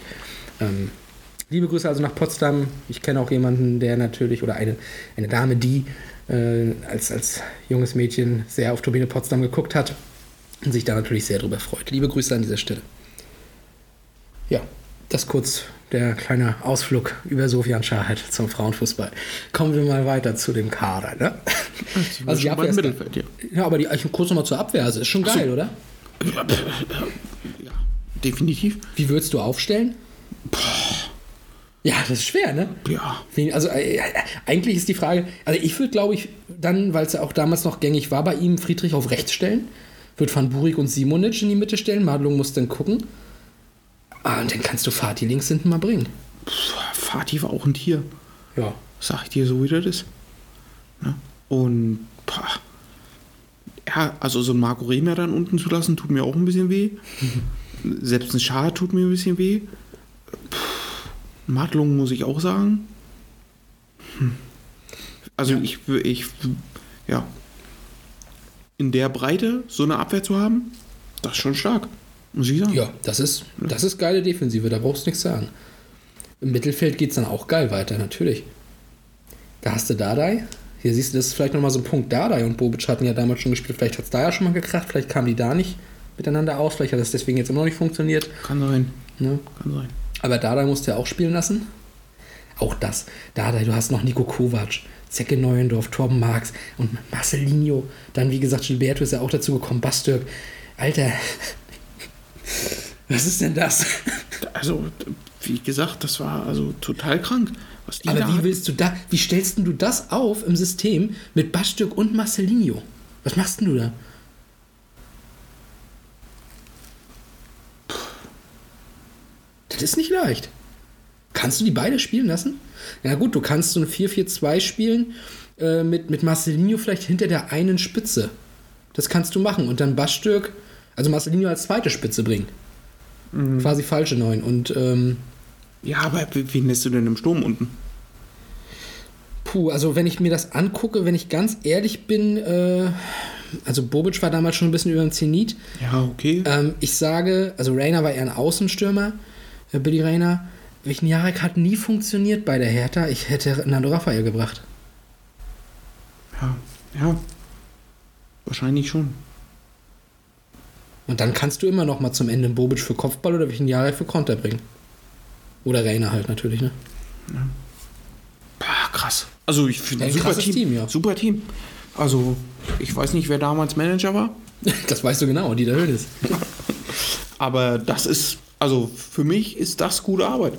Ähm, liebe Grüße also nach Potsdam. Ich kenne auch jemanden, der natürlich, oder eine, eine Dame, die äh, als, als junges Mädchen sehr auf Turbine Potsdam geguckt hat und sich da natürlich sehr drüber freut. Liebe Grüße an dieser Stelle. Ja, das kurz der kleine Ausflug über Sofian Schahed zum Frauenfußball. Kommen wir mal weiter zu dem Kader. Ne? Also die Abwehr ist Mittelfeld, ja. ja, aber die, ich, kurz nochmal zur Abwehr. Also ist schon geil, oder? Ja, definitiv. Wie würdest du aufstellen? Ja, das ist schwer, ne? Ja. Also äh, eigentlich ist die Frage, also ich würde, glaube ich, dann, weil es ja auch damals noch gängig war, bei ihm Friedrich auf rechts stellen, würde Van Burik und Simonic in die Mitte stellen, Madlung muss dann gucken. Ah, und dann kannst du Fatih links hinten mal bringen. Fatih war auch ein Tier. Ja. Sag ich dir so, wie das ist. Ne? Und, pah. ja, also so ein Marco Rehmer dann unten zu lassen, tut mir auch ein bisschen weh. <laughs> Selbst ein Schar tut mir ein bisschen weh. Puh. Madlung muss ich auch sagen. Hm. Also ich, wü- ich, wü- ja, in der Breite so eine Abwehr zu haben, das ist schon stark, sagen. Ja, das ist, das ist geile Defensive, da brauchst du nichts sagen. Im Mittelfeld geht es dann auch geil weiter, natürlich. Da hast du Dardai. Hier siehst du, das ist vielleicht nochmal so ein Punkt. Dardai und Bobic hatten ja damals schon gespielt. Vielleicht hat es da ja schon mal gekracht, vielleicht kamen die da nicht miteinander aus. Vielleicht hat das deswegen jetzt immer noch nicht funktioniert. Kann sein, Ne? kann sein. Aber Dardai musste ja auch spielen lassen. Auch das. Dardai, du hast noch Nico Kovac, Zecke Neuendorf, Torben Marx und Marcelinho. Dann, wie gesagt, Gilberto ist ja auch dazu gekommen. Bastürk. Alter. Was ist denn das? Also, wie gesagt, das war also total krank. Was die Aber wie hatten. willst du da, wie stellst du das auf im System mit Bastürk und Marcelinho? Was machst denn du da? Das ist nicht leicht. Kannst du die beide spielen lassen? Ja gut, du kannst so ein 4-4-2 spielen äh, mit, mit Marcelinho vielleicht hinter der einen Spitze. Das kannst du machen. Und dann Bastürk, also Marcelinho als zweite Spitze bringen. Quasi falsche Neun. Und ähm, Ja, aber wie- wen lässt du denn im Sturm unten? Puh, also wenn ich mir das angucke, wenn ich ganz ehrlich bin, äh, also Bobic war damals schon ein bisschen über dem Zenit. Ja, okay. Ähm, ich sage, also Rainer war eher ein Außenstürmer, äh, Billy Rainer. Wichniarek hat nie funktioniert bei der Hertha. Ich hätte Nando Raphael gebracht. Ja, ja. Wahrscheinlich schon. Und dann kannst du immer noch mal zum Ende einen Bobic für Kopfball oder Wichniarek für Konter bringen. Oder Rainer halt natürlich, ne? Boah, krass. Also ich finde Ja, ein super Team. Team, ja. Super Team. Also ich weiß nicht, wer damals Manager war, <laughs> Das weißt du genau, Dieter Hönes. <laughs> aber das ist, also für mich ist das gute Arbeit.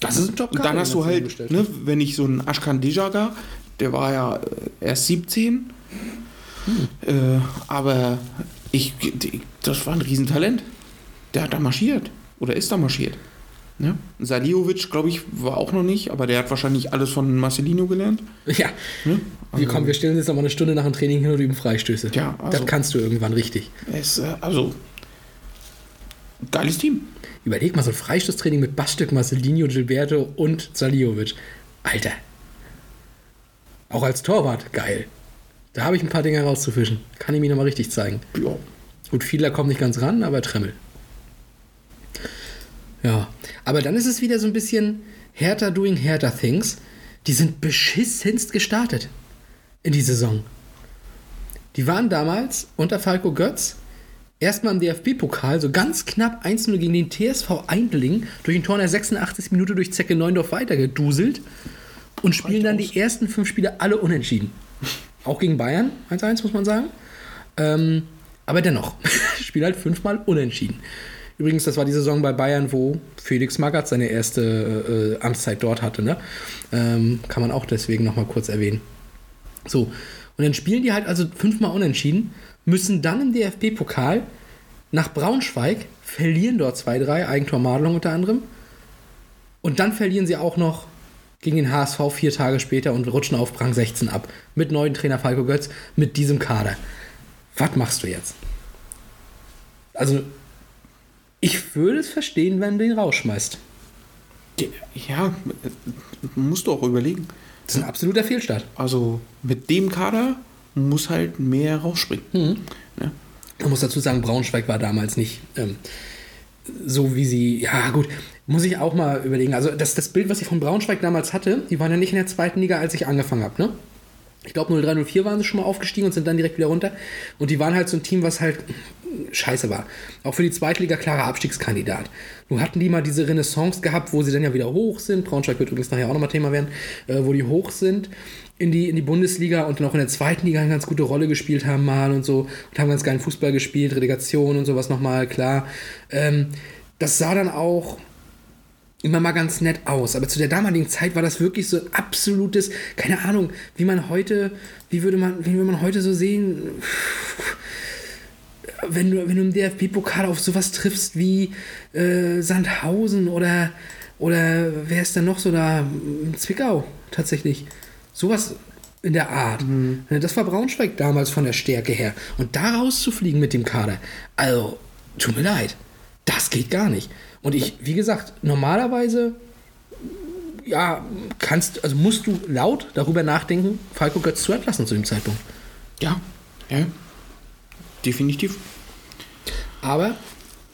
Das ist ein top Und dann hast du halt, ne, wenn ich so einen Ashkan Dejaga, der war ja äh, erst 17, äh, aber ich, das war ein Riesentalent. Der hat da marschiert oder ist da marschiert. Ne? Saliovic, glaube ich, war auch noch nicht, aber der hat wahrscheinlich alles von Marcelino gelernt. <laughs> Ja. Wir, kommen, wir stellen jetzt noch mal eine Stunde nach dem Training hin und üben Freistöße. Ja, also- Das kannst du irgendwann richtig. Ist, äh, also, geiles Team. Überleg mal so ein Freistoßtraining mit Bastek, Marcelinho, Gilberto und Saliovic. Alter. Auch als Torwart, geil. Da habe ich ein paar Dinge rauszufischen. Kann ich mir nochmal richtig zeigen. Ja. Gut, Fiedler kommt nicht ganz ran, aber Tremmel. Ja, aber dann ist es wieder so ein bisschen Hertha doing Hertha Things. Die sind beschissenst gestartet in die Saison. Die waren damals unter Falco Götz erstmal im DFB-Pokal so ganz knapp 1-0 gegen den TSV Eindling durch ein Tor in der 86. Minute durch Zecke Neundorf weitergeduselt und spielen dann die ersten fünf Spiele alle unentschieden. Auch gegen Bayern 1-1, muss man sagen. Ähm, aber dennoch, <laughs> spielen halt fünfmal unentschieden. Übrigens, das war die Saison bei Bayern, wo Felix Magath seine erste äh, Amtszeit dort hatte. Ne? Ähm, kann man auch deswegen nochmal kurz erwähnen. So, und dann spielen die halt also fünfmal unentschieden, müssen dann im DFB-Pokal nach Braunschweig, verlieren dort 2-3, Eigentor Madelung unter anderem. Und dann verlieren sie auch noch gegen den HSV vier Tage später und rutschen auf Rang 16 ab. Mit neuen Trainer Falco Götz, mit diesem Kader. Was machst du jetzt? Also, ich würde es verstehen, wenn du ihn rausschmeißt. Ja, musst du auch überlegen. Das ist ein absoluter Fehlstart. Also mit dem Kader muss halt mehr rausspringen. Hm. Ne? Man muss dazu sagen, Braunschweig war damals nicht ähm, so, wie sie. Ja, gut, muss ich auch mal überlegen. Also, das, das Bild, was ich von Braunschweig damals hatte, die waren ja nicht in der zweiten Liga, als ich angefangen habe, ne? Ich glaube, 0304 waren sie schon mal aufgestiegen und sind dann direkt wieder runter. Und die waren halt so ein Team, was halt scheiße war. Auch für die zweite Liga klarer Abstiegskandidat. Nun hatten die mal diese Renaissance gehabt, wo sie dann ja wieder hoch sind. Braunschweig wird übrigens nachher auch nochmal Thema werden, äh, wo die hoch sind in die, in die Bundesliga und dann auch in der zweiten Liga eine ganz gute Rolle gespielt haben mal und so und haben ganz geilen Fußball gespielt, Relegation und sowas nochmal, klar. Ähm, das sah dann auch immer mal ganz nett aus. Aber zu der damaligen Zeit war das wirklich so ein absolutes, keine Ahnung, wie man heute, wie würde man, wie würde man heute so sehen, wenn du, wenn du im DFB-Pokal auf sowas triffst wie äh, Sandhausen oder, oder wer ist denn noch so da? Zwickau, tatsächlich. Sowas in der Art. Das war Braunschweig damals von der Stärke her. Und da rauszufliegen mit dem Kader, also, tut mir leid. Das geht gar nicht. Und ich, wie gesagt, normalerweise, ja, kannst, also musst du laut darüber nachdenken, Falco Götz zu entlassen zu dem Zeitpunkt. Ja, ja. Definitiv. Aber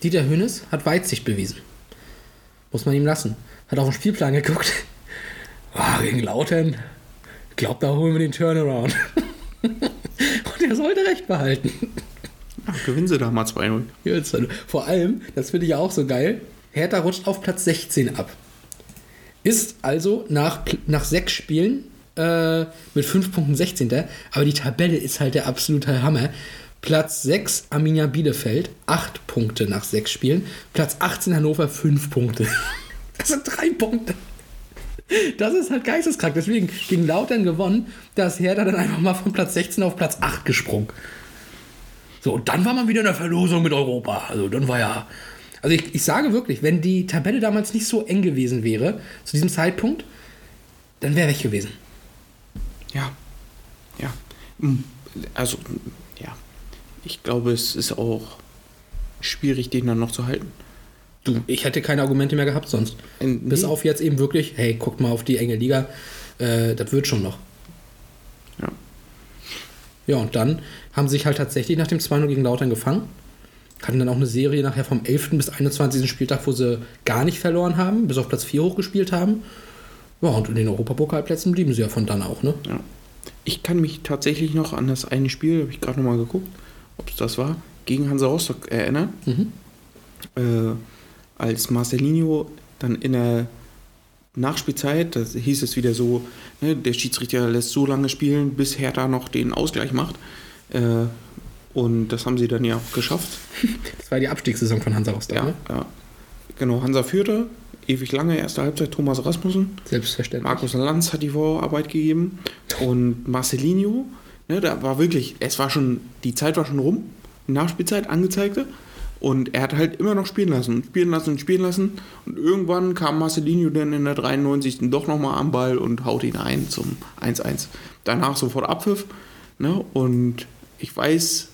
Dieter Hönes hat Weitsicht bewiesen. Muss man ihm lassen. Hat auf den Spielplan geguckt. <laughs> Ah, gegen Lautern. Glaubt, da holen wir den Turnaround. <laughs> Und er sollte recht behalten. Ja, gewinnen sie da mal 2-0. Jetzt, also, Vor allem, das finde ich ja auch so geil, Hertha rutscht auf Platz 16 ab. Ist also nach, nach sechs Spielen äh, mit 5 Punkten 16. Aber die Tabelle ist halt der absolute Hammer. Platz 6 Arminia Bielefeld, 8 Punkte nach sechs Spielen. Platz 18 Hannover, 5 Punkte. <laughs> Das sind drei Punkte. Das ist halt geisteskrank. Deswegen gegen Lautern gewonnen, da ist Hertha dann einfach mal von Platz 16 auf Platz 8 gesprungen. So, und dann war man wieder in der Verlosung mit Europa. Also dann war ja. Also ich, ich sage wirklich, wenn die Tabelle damals nicht so eng gewesen wäre, zu diesem Zeitpunkt, dann wäre weg gewesen. Ja. Ja. Mm, Also, ja. Ich glaube, es ist auch schwierig, den dann noch zu halten. Du, ich hätte keine Argumente mehr gehabt sonst. Ähm, Bis nee. auf jetzt eben wirklich, hey, guckt mal auf die enge Liga. Äh, das wird schon noch. Ja. Ja, und dann haben sie sich halt tatsächlich nach dem 2-0 gegen Lautern gefangen. Hatten dann auch eine Serie nachher vom 11. bis 21. Spieltag, wo sie gar nicht verloren haben, bis auf Platz 4 hochgespielt haben. Ja, und in den Europapokalplätzen blieben sie ja von dann auch, ne? Ja. Ich kann mich tatsächlich noch an das eine Spiel, habe ich gerade noch mal geguckt, ob es das war, gegen Hansa Rostock erinnern. Mhm. Äh, als Marcelinho dann in der Nachspielzeit, da hieß es wieder so, ne, der Schiedsrichter lässt so lange spielen, bis Hertha noch den Ausgleich macht. Äh, und das haben sie dann ja auch geschafft. <laughs> Das war die Abstiegssaison von Hansa Rostock, Ja, ne? ja. Genau, Hansa führte, ewig lange, erste Halbzeit, Thomas Rasmussen. Selbstverständlich. Markus Lanz hat die Vorarbeit gegeben und Marcelinho, ne, da war wirklich, es war schon, die Zeit war schon rum, Nachspielzeit angezeigte und er hat halt immer noch spielen lassen und spielen lassen und spielen lassen und irgendwann kam Marcelinho dann in der 93. doch nochmal am Ball und haut ihn ein zum 1-1. Danach sofort Abpfiff ne, und ich weiß,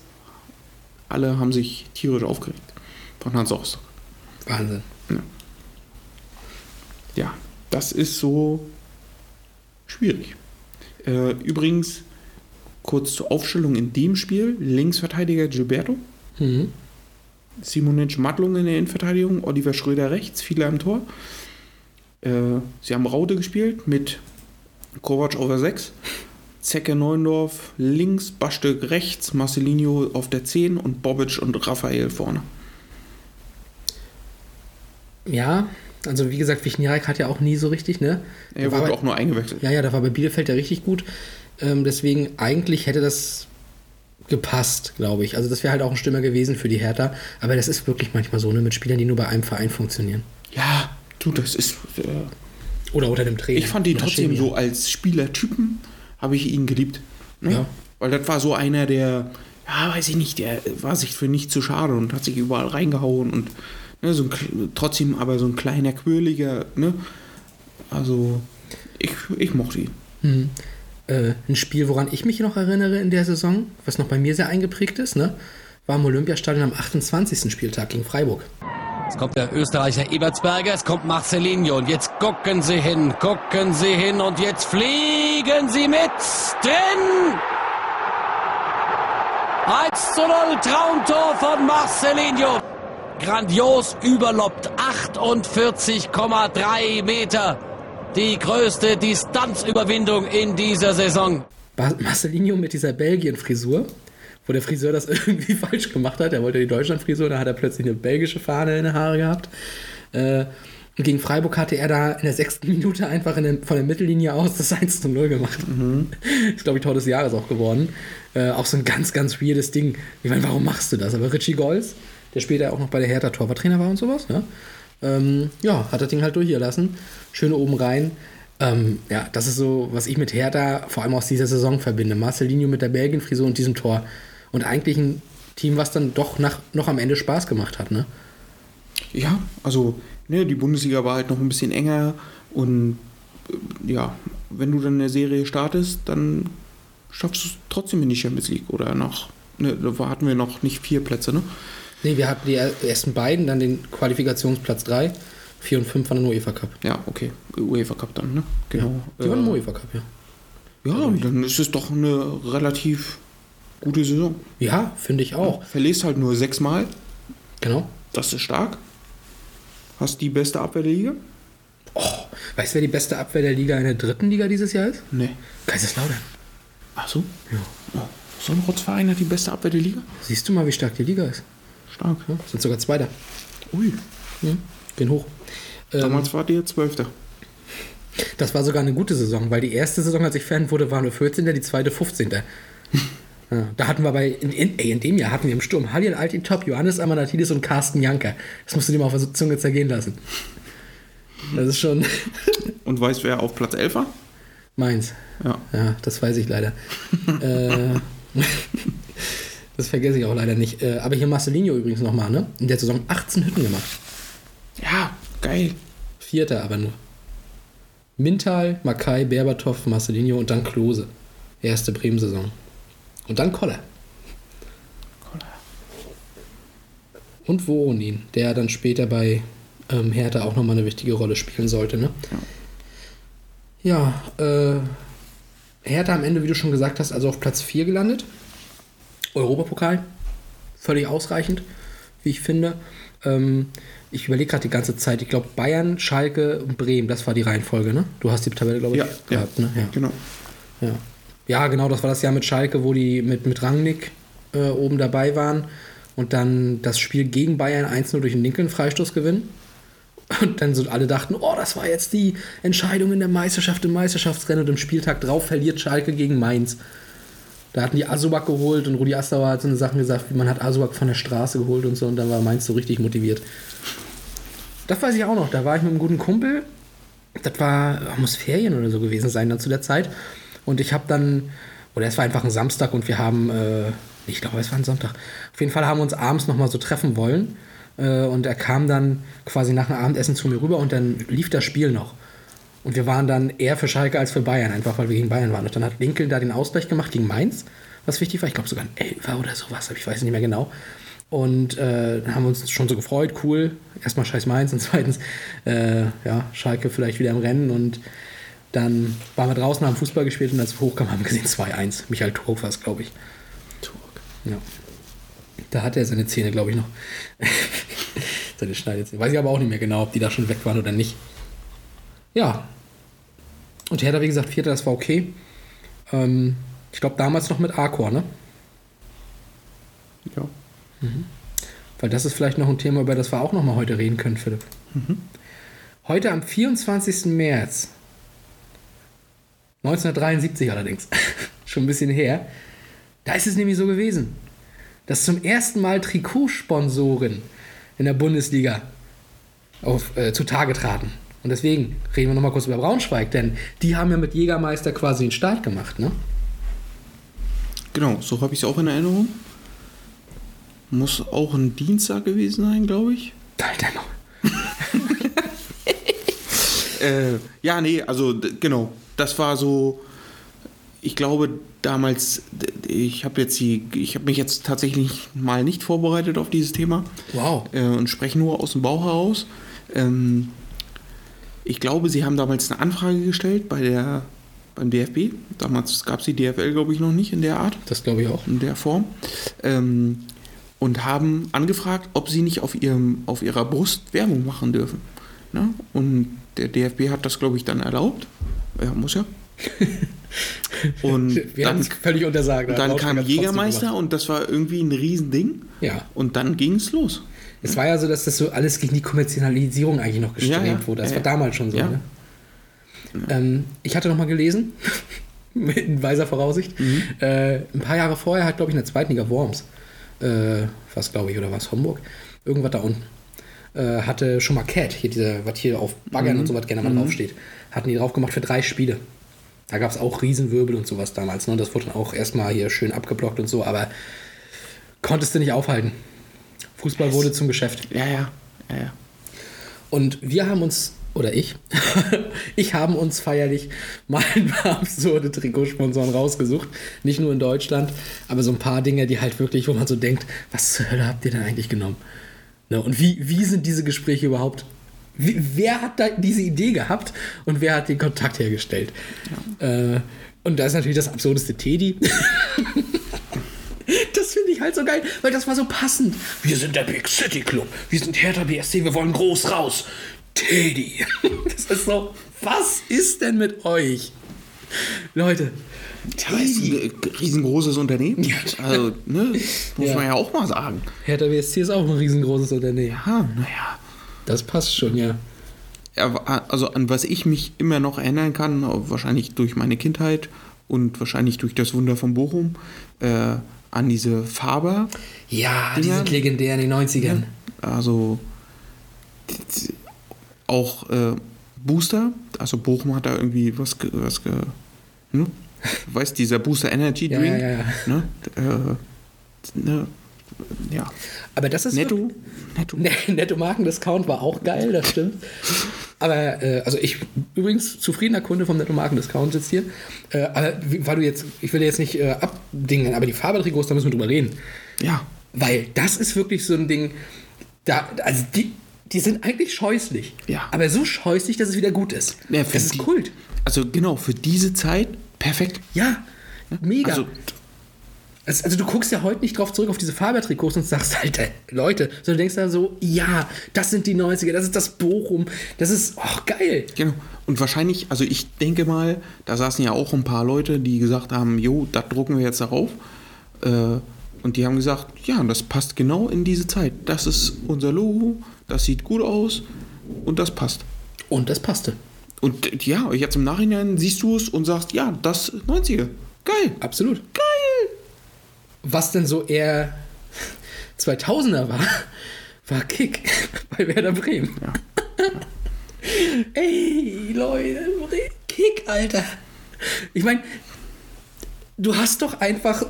alle haben sich tierisch aufgeregt von Hans Rostock. Wahnsinn. Ja, das ist so schwierig. Äh, übrigens, kurz zur Aufstellung in dem Spiel: Linksverteidiger Gilberto, Mhm. Simonic Mattlung in der Innenverteidigung, Oliver Schröder rechts, viele am Tor. Äh, sie haben Raute gespielt mit Kovac der 6, Zecke Neuendorf links, Bastek rechts, Marcelinho auf der 10 und Bobic und Raphael vorne. Ja, also wie gesagt, Wichniarek hat ja auch nie so richtig, ne? Er War wurde auch nur eingewechselt. Ja, ja, da war bei Bielefeld ja richtig gut. Ähm, deswegen, eigentlich hätte das gepasst, glaube ich. Also das wäre halt auch ein Stürmer gewesen für die Hertha. Aber das ist wirklich manchmal so, ne? Mit Spielern, die nur bei einem Verein funktionieren. Ja, du, das ist. Äh, Oder unter dem Trainer. Ich fand ihn Oder trotzdem Chemie. so als Spielertypen, habe ich ihn geliebt. Ne? Ja. Weil das war so einer, der, ja, weiß ich nicht, der war sich für nichts zu schade und hat sich überall reingehauen und ne, so ein, trotzdem aber so ein kleiner, quirliger, ne? Also, ich, ich mochte ihn. Hm. Äh, ein Spiel, woran ich mich noch erinnere in der Saison, was noch bei mir sehr eingeprägt ist, ne? War im Olympiastadion am 28. Spieltag gegen Freiburg. Jetzt kommt der Österreicher Ebertsberger, es kommt Marcelinho und jetzt gucken sie hin, gucken sie hin und jetzt fliegen sie mit drin. 1 zu 0 Traumtor von Marcelinho. Grandios überloppt, 48,3 Meter. Die größte Distanzüberwindung in dieser Saison. Marcelinho mit dieser Belgien-Frisur, wo der Friseur das <laughs> irgendwie falsch gemacht hat. Er wollte die Deutschland-Frisur, da hat er plötzlich eine belgische Fahne in den Haare gehabt. Äh, und gegen Freiburg hatte er da in der sechsten Minute einfach in der, von der Mittellinie aus das <laughs> 1 zu 0 gemacht. Ist, glaube ich, Tor des Jahres auch geworden. Äh, auch so ein ganz, ganz weirdes Ding. Ich meine, warum machst du das? Aber Richie Golz, der später auch noch bei der Hertha Torwarttrainer war und sowas, ne? ähm, ja, hat das Ding halt durchgelassen. Schön oben rein. Ähm, ja, das ist so, was ich mit Hertha vor allem aus dieser Saison verbinde. Marcelinho mit der Belgien-Frisur und diesem Tor. Und eigentlich ein Team, was dann doch nach, noch am Ende Spaß gemacht hat, ne? Ja, also, ne, die Bundesliga war halt noch ein bisschen enger und äh, ja, wenn du dann eine Serie startest, dann schaffst du es trotzdem in die Champions League oder noch, ne, da hatten wir noch nicht vier Plätze, ne? Nee, wir hatten die er- ersten beiden, dann den Qualifikationsplatz 3, 4 und 5 von der UEFA Cup. Ja, okay, UEFA Cup dann, ne? Genau. Die waren im Äh, UEFA Cup, ja. Ja, dann ist es doch eine relativ gute Saison. Ja, finde ich auch. Verlierst halt nur sechsmal, Genau. das ist stark. Hast die beste Abwehr der Liga? Weißt du, wer die beste Abwehr der Liga in der dritten Liga dieses Jahr ist? Nee. Kaiserslautern. Ach so? Ja. Oh, so ein Rotzverein hat die beste Abwehr der Liga? Siehst du mal, wie stark die Liga ist? Stark. Ja, sind sogar Zweiter. Ui. Mhm. Gehen hoch. Ähm, Damals war der Zwölfter. das war sogar eine gute Saison, weil die erste Saison, als ich Fan wurde, war nur 14., die zweite 15. <laughs> Ja, da hatten wir bei, in, in, ey, in dem Jahr hatten wir im Sturm Halil Altintop, Johannes Amanatidis und Carsten Janker. Das musst du dir mal auf der Zunge zergehen lassen. Das ist schon <laughs> Und weißt wer auf Platz 11 war? meins. Ja. Ja, das weiß ich leider. <laughs> äh, <laughs> das vergesse ich auch leider nicht. Äh, aber hier Marcelinho übrigens nochmal, ne? In der Saison 18 Hütten gemacht. Ja, geil. Vierter aber nur. Mintal, Makai, Berbatov, Marcelinho und dann Klose. Erste Bremen-Saison. Und dann Koller. Und Voronin, der dann später bei ähm, Hertha auch nochmal eine wichtige Rolle spielen sollte. Ne? Ja, äh, Hertha am Ende, wie du schon gesagt hast, also auf Platz 4 gelandet. Europapokal, völlig ausreichend, wie ich finde. Ähm, ich überlege gerade die ganze Zeit, ich glaube Bayern, Schalke und Bremen, das war die Reihenfolge, ne? Du hast die Tabelle, glaube ich, Ja, gehabt, ne? Ja. Genau. Ja. Ja, genau, das war das Jahr mit Schalke, wo die mit, mit Rangnick äh, oben dabei waren und dann das Spiel gegen Bayern 1-0 durch den linken Freistoß gewinnen <laughs> Und dann so alle dachten, oh, das war jetzt die Entscheidung in der Meisterschaft, im Meisterschaftsrennen und im Spieltag drauf verliert Schalke gegen Mainz. Da hatten die Asubak geholt und Rudi Astauer hat so eine Sachen gesagt, wie man hat Asubak von der Straße geholt und so und dann war Mainz so richtig motiviert. Das weiß ich auch noch, da war ich mit einem guten Kumpel, das war, muss Ferien oder so gewesen sein dann zu der Zeit und ich habe dann, oder es war einfach ein Samstag und wir haben, äh, ich glaube es war ein Sonntag, auf jeden Fall haben wir uns abends nochmal so treffen wollen äh, und er kam dann quasi nach dem Abendessen zu mir rüber und dann lief das Spiel noch. Und wir waren dann eher für Schalke als für Bayern, einfach weil wir gegen Bayern waren. Und dann hat Winkel da den Ausgleich gemacht gegen Mainz, was wichtig war. Ich glaube sogar ein Elfer oder sowas, aber ich weiß nicht mehr genau. Und äh, dann haben wir uns schon so gefreut, cool. Erstmal scheiß Mainz und <laughs> zweitens, äh, ja, Schalke vielleicht wieder im Rennen. Und dann waren wir draußen, haben Fußball gespielt und als wir hochkamen, haben wir gesehen 2-1. Michael Turk war es, glaube ich. Turk. Ja. Da hat er seine Zähne, glaube ich, noch. <laughs> seine Schneidezähne. Weiß ich aber auch nicht mehr genau, ob die da schon weg waren oder nicht. Ja. Und Hertha, wie gesagt, Vierter, das war okay. Ähm, ich glaube, damals noch mit Arcor, ne? Ja. Weil das ist vielleicht noch ein Thema, über das wir auch noch mal heute reden können, Philipp. Heute am 24. März 1973 allerdings, <laughs> schon ein bisschen her, da ist es nämlich so gewesen, dass zum ersten Mal Trikotsponsoren in der Bundesliga auf, äh, zutage traten. Und deswegen reden wir noch mal kurz über Braunschweig, denn die haben ja mit Jägermeister quasi den Start gemacht, ne? Genau, so habe ich es auch in Erinnerung. Muss auch ein Dienstag gewesen sein, glaube ich. Alter, noch. <laughs> Äh, ja, nee, also genau. Das war so. Ich glaube damals, ich habe jetzt die, ich habe mich jetzt tatsächlich mal nicht vorbereitet auf dieses Thema Wow. äh, und spreche nur aus dem Bauch heraus. Ähm, ich glaube, sie haben damals eine Anfrage gestellt bei der beim DFB. Damals gab es die DFL, glaube ich, noch nicht in der Art Das glaube ich auch. in der Form ähm, und haben angefragt, ob sie nicht auf, ihrem, auf ihrer Brust Werbung machen dürfen. Ne? Und der DFB hat das, glaube ich, dann erlaubt. Ja, muss ja. <laughs> Und Wir hatten dann, es völlig untersagt. dann Braunschweig kam Jägermeister und das war irgendwie ein Riesending. Ja. Und dann ging es los. Es war ja so, dass das so alles gegen die Kommerzialisierung eigentlich noch gestrebt Ja, ja. wurde. Das Ja, war damals schon so. Ne? Ähm, ich hatte noch mal gelesen, <laughs> mit weiser Voraussicht, Mhm. äh, ein paar Jahre vorher hat, glaube ich, in der zweiten Liga Worms, äh, was glaube ich, oder was, Homburg, irgendwas da unten, äh, hatte schon mal Cat, hier diese, was hier auf Baggern Mhm. und sowas gerne mal draufsteht, hatten die drauf gemacht für drei Spiele. Da gab es auch Riesenwirbel und sowas damals. Ne? Und das wurde dann auch erstmal hier schön abgeblockt und so, aber konntest du nicht aufhalten. Fußball wurde zum Geschäft. Ja, ja. ja, ja. Und wir haben uns, oder ich, <laughs> ich haben uns feierlich mal ein paar absurde Trikotsponsoren rausgesucht. Nicht nur in Deutschland, aber so ein paar Dinge, die halt wirklich, wo man so denkt, was zur Hölle habt ihr denn eigentlich genommen? Ne, und wie, wie sind diese Gespräche überhaupt? Wie, wer hat da diese Idee gehabt und wer hat den Kontakt hergestellt? Äh, und da ist natürlich das absurdeste Teddy. <laughs> Das finde ich halt so geil, weil das war so passend. Wir sind der Big City Club. Wir sind Hertha BSC. Wir wollen groß raus. Teddy. <laughs> Das ist so. Was ist denn mit euch? Leute. Tja, ist ein riesengroßes Unternehmen. Also, ne, muss Ja. man ja auch mal sagen. Hertha BSC ist auch ein riesengroßes Unternehmen. Ja, naja. Das passt schon, ja. Ja, also an was ich mich immer noch erinnern kann, wahrscheinlich durch meine Kindheit und wahrscheinlich durch das Wunder von Bochum, äh, an diese Faber, Ja, die sind legendär in den 90ern. also die- die- auch äh, Booster, also Bochum hat da irgendwie was, was ge, ne? Du weißt, dieser Booster Energy Ja, Drink, ja, ja. Ne? Äh, ne? ja, Aber das ist. netto, Netto, netto. netto Markendiscount war auch geil, das stimmt. Aber, äh, also ich, übrigens, zufriedener Kunde vom Netto Markendiscount sitzt hier. Äh, aber weil du jetzt, ich will jetzt nicht äh, abdingen, aber die Fabertrikots, da müssen wir drüber reden. Ja, Weil das ist wirklich so ein Ding, da, also die, die sind eigentlich scheußlich. Ja. Aber so scheußlich, dass es wieder gut ist. Ja, das ist die- Kult. also genau, für diese Zeit perfekt. Ja, mega. Also, Also, also du guckst ja heute nicht drauf zurück auf diese Faber-Trikots und sagst, Alter, Leute, sondern du denkst dann so, ja, das sind die 90er, das ist das Bochum, das ist, oh, geil. Genau. Und wahrscheinlich, also ich denke mal, da saßen ja auch ein paar Leute, die gesagt haben, jo, das drucken wir jetzt darauf. Äh, und die haben gesagt, ja, das passt genau in diese Zeit. Das ist unser Logo, das sieht gut aus. und das passt. Und das passte. Und ja, jetzt im Nachhinein siehst du es und sagst, ja, das 90er. Geil. Absolut. Geil! Was denn so eher <laughs> 2000er war, <laughs> war Kick <laughs> bei Werder Bremen. Ey, Leute, Kick, Alter. Ich meine, du hast doch einfach.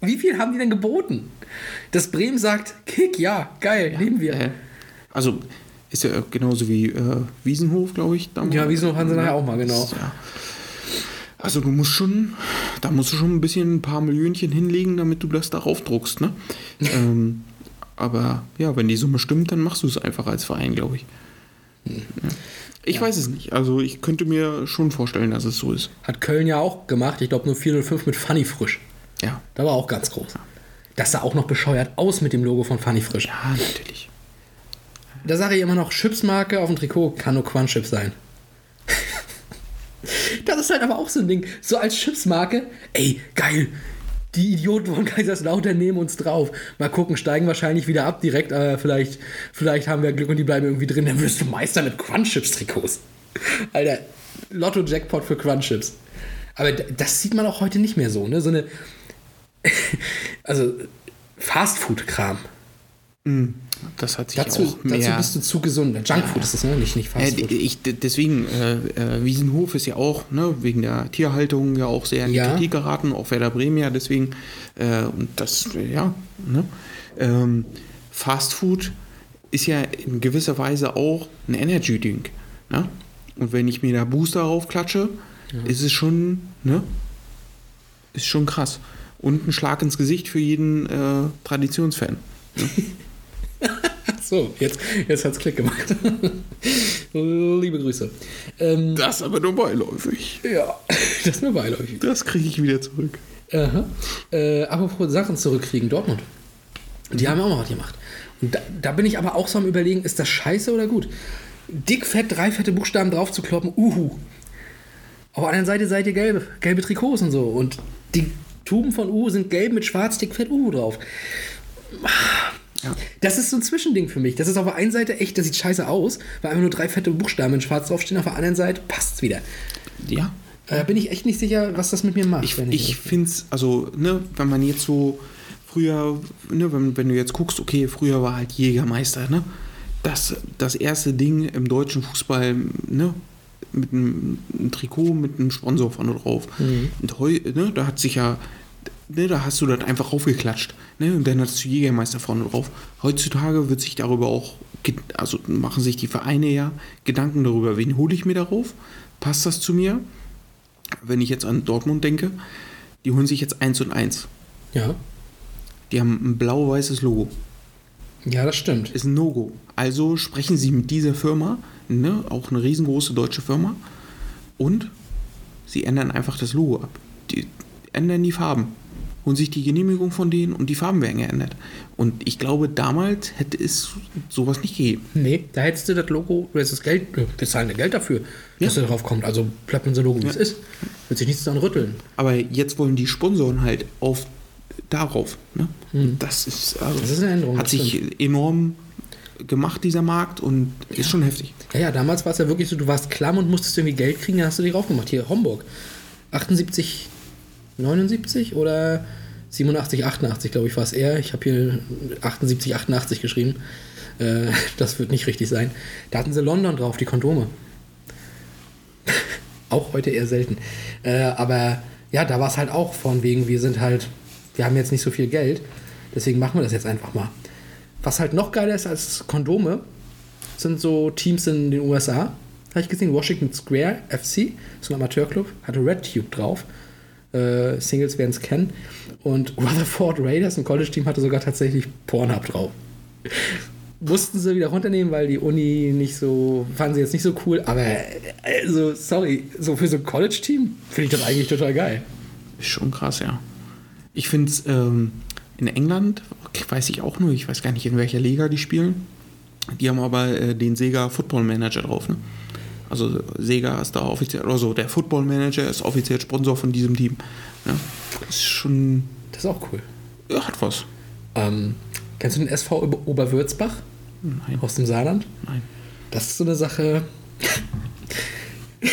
Wie viel haben die denn geboten? Dass Bremen sagt, Kick, ja, geil, nehmen wir. Also ist ja genauso wie äh, Wiesenhof, glaube ich. damals. Ja, Wiesenhof haben sie nachher auch mal, genau. Ja. Also du musst schon, da musst du schon ein bisschen ein paar Millionchen hinlegen, damit du das darauf druckst, ne? <laughs> ähm, aber ja, wenn die Summe stimmt, dann machst du es einfach als Verein, glaube ich. Ja. Ich weiß es nicht. Also ich könnte mir schon vorstellen, dass es so ist. Hat Köln ja auch gemacht. Ich glaube nur 405 mit Funny Frisch. Ja. Da war auch ganz groß. Das sah auch noch bescheuert aus mit dem Logo von Funny Frisch. Ja, natürlich. Da sage ich immer noch, Chipsmarke auf dem Trikot kann nur Quanchip sein. <laughs> das ist halt aber auch so ein Ding. So als Chipsmarke, ey, geil. Die Idioten von Kaiserslautern nehmen uns drauf. Mal gucken, steigen wahrscheinlich wieder ab direkt, aber vielleicht, vielleicht haben wir Glück und die bleiben irgendwie drin. Dann wirst du Meister mit Crunchips-Trikots. <laughs> Alter, Lotto-Jackpot für Crunchips. Aber das sieht man auch heute nicht mehr so, ne? So eine. <laughs> also, Fastfood-Kram. Das hat sich Dazu, auch mehr... dazu bist du zu gesund. Junkfood ist das, ne? Nicht, nicht Ja, Fastfood. ich, d- deswegen, äh, äh, Wiesenhof ist ja auch, ne, wegen der Tierhaltung ja auch sehr in die Ja. Kritik geraten, auch Werder Bremen ja, deswegen, äh, und das, äh, ja, ne, ähm, Fast Food ist ja in gewisser Weise auch ein Energy-Ding, ne, und wenn ich mir da Booster raufklatsche, ist es schon, ne, ist schon krass. Und ein Schlag ins Gesicht für jeden äh, Traditionsfan. <laughs> <laughs> So, jetzt, jetzt hat's Klick gemacht. <laughs> Liebe Grüße. Ähm, Das aber nur beiläufig. ja, <laughs> das ist mir beiläufig. Das kriege ich wieder zurück. Aha. Äh, apropos Sachen zurückkriegen, Dortmund. Die haben ja auch mal was gemacht. Und da, da bin ich aber auch so am überlegen, ist das scheiße oder gut? Dick, fett, drei fette Buchstaben drauf zu kloppen, uhu. Auf der anderen Seite seid ihr gelbe, gelbe Trikots und so. Und die Tuben von Uhu sind gelb mit schwarz, dick, fett, uhu drauf. Das ist so ein Zwischending für mich. Das ist auf der einen Seite echt, das sieht scheiße aus, weil einfach nur drei fette Buchstaben in schwarz draufstehen. Auf der anderen Seite passt's wieder. Ja, Da bin ich echt nicht sicher, was das mit mir macht. Ich, wenn ich finde es, also, ne, wenn man jetzt so früher, ne, wenn, wenn du jetzt guckst, okay, früher war halt Jägermeister, ne? Das, das erste Ding im deutschen Fußball, ne? Mit einem, einem Trikot mit einem Sponsor vorne drauf. Und heu, ne, da hat sich ja, ne, da hast du das einfach raufgeklatscht. Ne, und dann hast du Jägermeister vorne drauf. Heutzutage wird sich darüber auch, also machen sich die Vereine ja Gedanken darüber, wen hole ich mir darauf? Passt das zu mir? wenn ich jetzt an Dortmund denke, die holen sich jetzt 1 und 1. ja. Die haben ein blau-weißes Logo. ja, das stimmt. Ist ein No-Go. Also sprechen sie mit dieser Firma, ne, auch eine riesengroße deutsche Firma, und sie ändern einfach das Logo ab. Die ändern die Farben. Holen sich die Genehmigung von denen und die Farben werden geändert. Und ich glaube, damals hätte es sowas nicht gegeben. Nee, da hättest du das Logo, du hättest das Geld, äh, wir zahlen ja Geld dafür, dass Ja. er drauf kommt. Also bleibt unser Logo, wie es ist. Wird sich nichts daran rütteln. Aber jetzt wollen die Sponsoren halt auf darauf. Ne? Das ist, also, Hm. Das ist eine Änderung, hat sich enorm gemacht, dieser Markt, und ist schon heftig. Ja, ja, damals war es ja wirklich so, du warst klamm und musstest irgendwie Geld kriegen, dann hast du die raufgemacht. Hier, Homburg. 78, 79 oder 87, 88, glaube ich, war es eher. Ich habe hier 78, 88 geschrieben. Äh, <laughs> das wird nicht richtig sein. Da hatten sie London drauf, die Kondome. <laughs> auch heute eher selten. Äh, aber ja, da war es halt auch von wegen, wir sind halt, wir haben jetzt nicht so viel Geld, deswegen machen wir das jetzt einfach mal. Was halt noch geiler ist als Kondome, sind so Teams in den USA. Habe ich gesehen, Washington Square FC, so ein Amateurclub, hatte Red Tube drauf. Äh, Singles werden es kennen. Und Rutherford Raiders, ein College-Team, hatte sogar tatsächlich Pornhub drauf. Mussten sie wieder runternehmen, weil die Uni nicht so, fanden sie jetzt nicht so cool. Aber, also, sorry, so für so ein College-Team finde ich das eigentlich total geil. Ist schon krass, ja. Ich finde es ähm, in England, weiß ich auch nur, ich weiß gar nicht, in welcher Liga die spielen. Die haben aber äh, den Sega Football Manager drauf, ne? Also Sega ist da offiziell, also der Football Manager ist offiziell Sponsor von diesem Team. Ne? Ist schon, Das ist auch cool. ja, hat was. Ähm, kennst du den SV Ober- Oberwürzbach? Nein. Aus dem Saarland? Nein. Das ist so eine Sache. <laughs>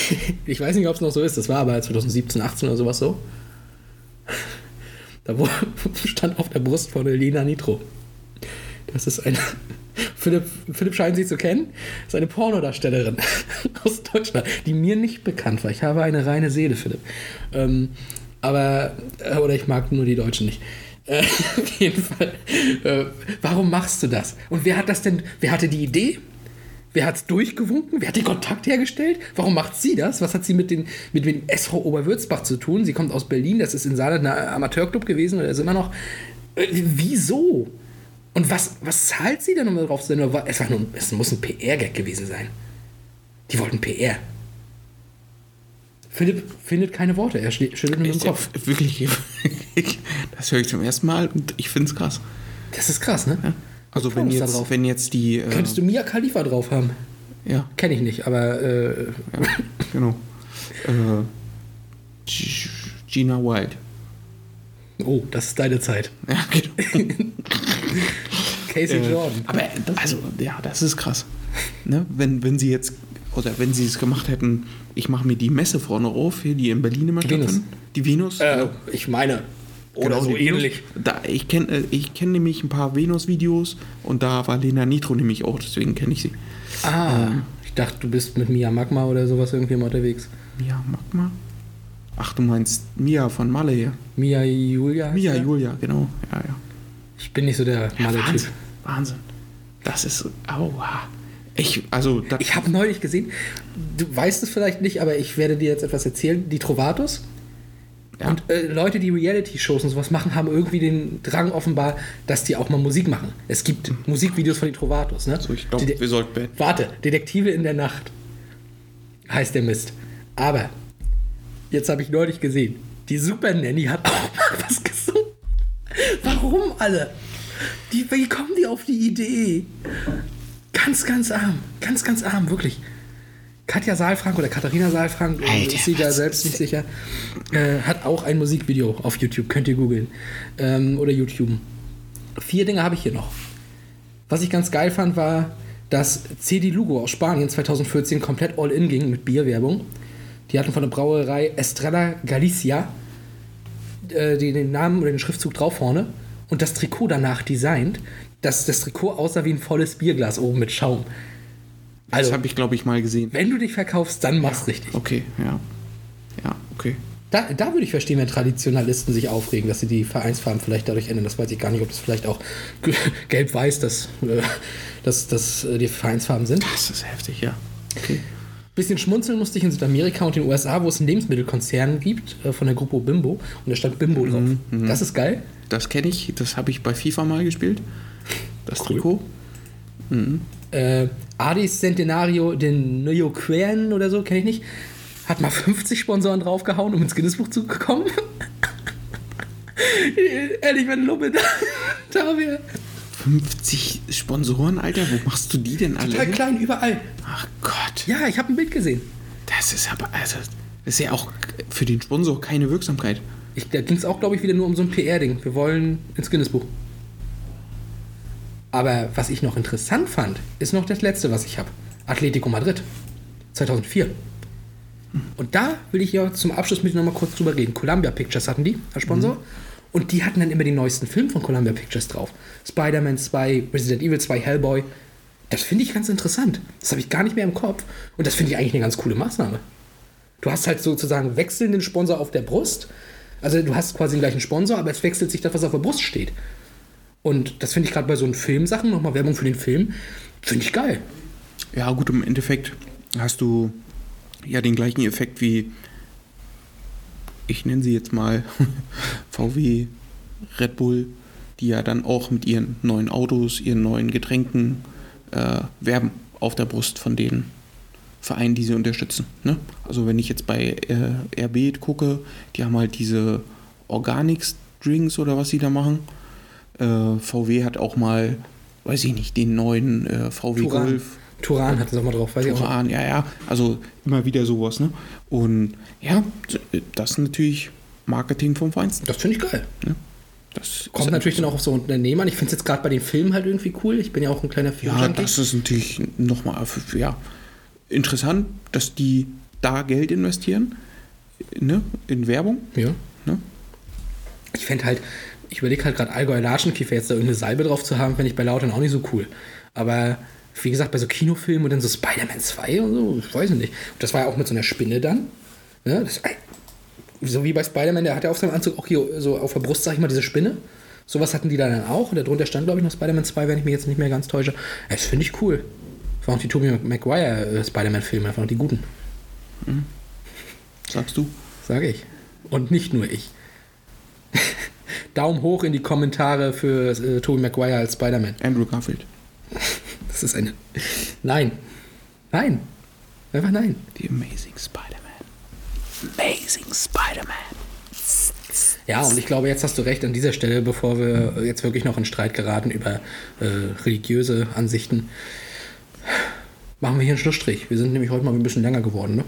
ich weiß nicht, ob es noch so ist. Das war aber 2017, 18 oder sowas so. Da <laughs> stand auf der Brust von Lena Nitro. Das ist eine. Philipp, Philipp scheint sie zu kennen. Ist eine Pornodarstellerin <laughs> aus Deutschland, die mir nicht bekannt war. Ich habe eine reine Seele, Philipp. Ähm, aber, äh, oder ich mag nur die Deutschen nicht. <laughs> Äh, auf jeden Fall. Äh, warum machst du das? Und wer hat das denn, wer hatte die Idee? Wer hat es durchgewunken? Wer hat den Kontakt hergestellt? Warum macht sie das? Was hat sie mit, den, mit dem SV Oberwürzbach zu tun? Sie kommt aus Berlin, das ist in Saarland ein Amateurclub gewesen oder ist immer noch. Äh, wieso? Und was, was zahlt sie denn, um darauf zu sein? Es, war nur, es muss ein PR-Gag gewesen sein. Die wollten PR. Philipp findet keine Worte, er schüttelt nur dem Ist ja Kopf. wirklich, <laughs> das höre ich zum ersten Mal und ich finde es krass. Das ist krass, ne? Also Props wenn jetzt, drauf. wenn jetzt die, äh, Könntest du Mia Khalifa drauf haben? ja, Kenne ich nicht, aber äh, genau, äh, Gina Wild. oh, das ist deine Zeit. Ja, genau. <laughs> <laughs> Casey Äh, Jordan. Aber also, ja, das ist krass. Ne? Wenn, wenn sie jetzt, oder wenn sie es gemacht hätten, ich mache mir die Messe vorne auf, hier, die in Berlin immer stattfindet. Die Venus. Äh, ich meine, oder so die Venus. ähnlich. Da, ich kenne äh, ich kenn nämlich ein paar Venus-Videos und da war Lena Nitro nämlich auch, deswegen kenne ich sie. Ah, ich dachte, du bist mit Mia Magma oder sowas irgendwie mal unterwegs. Mia Magma? Ach, du meinst Mia von Malle hier. Mia Julia? Mia der? Julia, genau. Ja, ja. Ich bin nicht so der Malle-Typ. Wahnsinn. Wahnsinn. Das ist. Aua. Ich, also, Ich habe neulich gesehen, du weißt es vielleicht nicht, aber ich werde dir jetzt etwas erzählen. Die Trovatos ja. und äh, Leute, die Reality-Shows und sowas machen, haben irgendwie den Drang offenbar, dass die auch mal Musik machen. Es gibt Musikvideos von den Trovatos, ne? so, ich glaube, wir sollten beenden. Warte, Detektive in der Nacht heißt der Mist. Aber jetzt habe ich neulich gesehen, die Super Nanny hat auch mal was gesungen. <laughs> Warum alle? Die, wie kommen die auf die Idee? Ganz, ganz arm. Ganz, ganz arm, wirklich. Katja Saalfrank oder Katharina Saalfrank, Alter, ist sie da selbst nicht sicher, äh, hat auch ein Musikvideo auf YouTube, könnt ihr googeln. Ähm, oder YouTube. Vier Dinge habe ich hier noch. Was ich ganz geil fand, war, dass CD Lugo aus Spanien 2014 komplett all in ging mit Bierwerbung. Die hatten von der Brauerei Estrella Galicia äh, die, den Namen oder den Schriftzug drauf vorne und das Trikot danach designt, dass das Trikot aussah wie ein volles Bierglas oben mit Schaum. Das Also, habe ich, glaube ich, mal gesehen. wenn du dich verkaufst, dann mach's richtig. Okay, ja. Ja, okay. Da, da würde ich verstehen, wenn Traditionalisten sich aufregen, dass sie die Vereinsfarben vielleicht dadurch ändern. Das weiß ich gar nicht, ob das vielleicht auch ge- <laughs> gelb-weiß, dass, äh, dass, dass äh, die Vereinsfarben sind. Das ist heftig, ja. Okay. Bisschen schmunzeln musste ich in Südamerika und den USA, wo es einen Lebensmittelkonzern gibt, äh, von der Gruppe Bimbo. Und da stand Bimbo drauf. Das ist geil. Das kenne ich, das habe ich bei FIFA mal gespielt. Das Trikot. Äh, Adis Centenario den Neoquern oder so, kenne ich nicht. Hat mal 50 Sponsoren draufgehauen, um ins Guinness-Buch zu kommen. <laughs> Ehrlich, wenn Lumme da, <laughs> da wäre. 50 Sponsoren, Alter, wo machst du die denn alle? Total klein, überall. Ach Gott. Ja, ich habe ein Bild gesehen. Das ist aber, also, das ist ja auch für den Sponsor keine Wirksamkeit. Ich, da ging es auch, glaube ich, wieder nur um so ein PR-Ding. Wir wollen ins Guinness-Buch. Aber was ich noch interessant fand, ist noch das letzte, was ich habe. Atletico Madrid. 2004. Und da will ich ja zum Abschluss mit dir noch mal kurz drüber reden. Columbia Pictures hatten die als Sponsor. Und die hatten dann immer den neuesten Film von Columbia Pictures drauf. Spider-Man 2, Resident Evil 2, Hellboy. Das finde ich ganz interessant. Das habe ich gar nicht mehr im Kopf. Und das finde ich eigentlich eine ganz coole Maßnahme. Du hast halt sozusagen wechselnden Sponsor auf der Brust. Also du hast quasi den gleichen Sponsor, aber es wechselt sich das, was auf der Brust steht. Und das finde ich gerade bei so einen Filmsachen, nochmal Werbung für den Film, finde ich geil. Ja, gut, im Endeffekt hast du ja den gleichen Effekt wie, ich nenne sie jetzt mal <laughs> VW, Red Bull, die ja dann auch mit ihren neuen Autos, ihren neuen Getränken äh, werben auf der Brust von den Vereinen, die sie unterstützen. Ne? Also wenn ich jetzt bei äh, RB gucke, die haben halt diese Organics-Drinks oder was sie da machen. Äh, VW hat auch mal, weiß ich nicht, den neuen äh, VW Turan. Golf. Turan hat es auch mal drauf, weiß ich auch. nicht. Turan, ja, ja. Also immer wieder sowas, ne? Und ja, das ist natürlich Marketing vom Feinsten. Das finde ich geil. Das Kommt natürlich dann auch auf so Unternehmen an. Ich finde es jetzt gerade bei den Filmen halt irgendwie cool. Ich bin ja auch ein kleiner Ja, Filmjunkie. das ist natürlich nochmal ja, interessant, dass die da Geld investieren ne, in Werbung. Ja. Ne? Ich fände halt, ich überlege halt gerade Allgäuer Latschenkiefer jetzt da irgendeine Salbe drauf zu haben, fände ich bei Lautern auch nicht so cool. Aber wie gesagt, bei so Kinofilmen und dann so Spider-Man 2 und so, ich weiß nicht. Und das war ja auch mit so einer Spinne dann. Ne? Das, so wie bei Spider-Man, der hat ja auf seinem Anzug auch hier so auf der Brust, sag ich mal, diese Spinne. Sowas hatten die da dann auch. Und darunter stand, glaube ich, noch Spider-Man 2, wenn ich mich jetzt nicht mehr ganz täusche. Das finde ich cool. Das waren auch die Tobey Maguire äh, Spider-Man-Filme, waren auch die guten, Sagst du? sage ich. Und nicht nur ich. <laughs> Daumen hoch in die Kommentare für äh, Tobey Maguire als Spider-Man. Andrew Garfield. Das ist eine. Nein. Nein. Einfach nein. The Amazing Spider-Man. Amazing Spider-Man. Ja, und ich glaube, jetzt hast du recht an dieser Stelle, bevor wir jetzt wirklich noch in Streit geraten über äh, religiöse Ansichten, machen wir hier einen Schlussstrich. Wir sind nämlich heute mal ein bisschen länger geworden. Ne?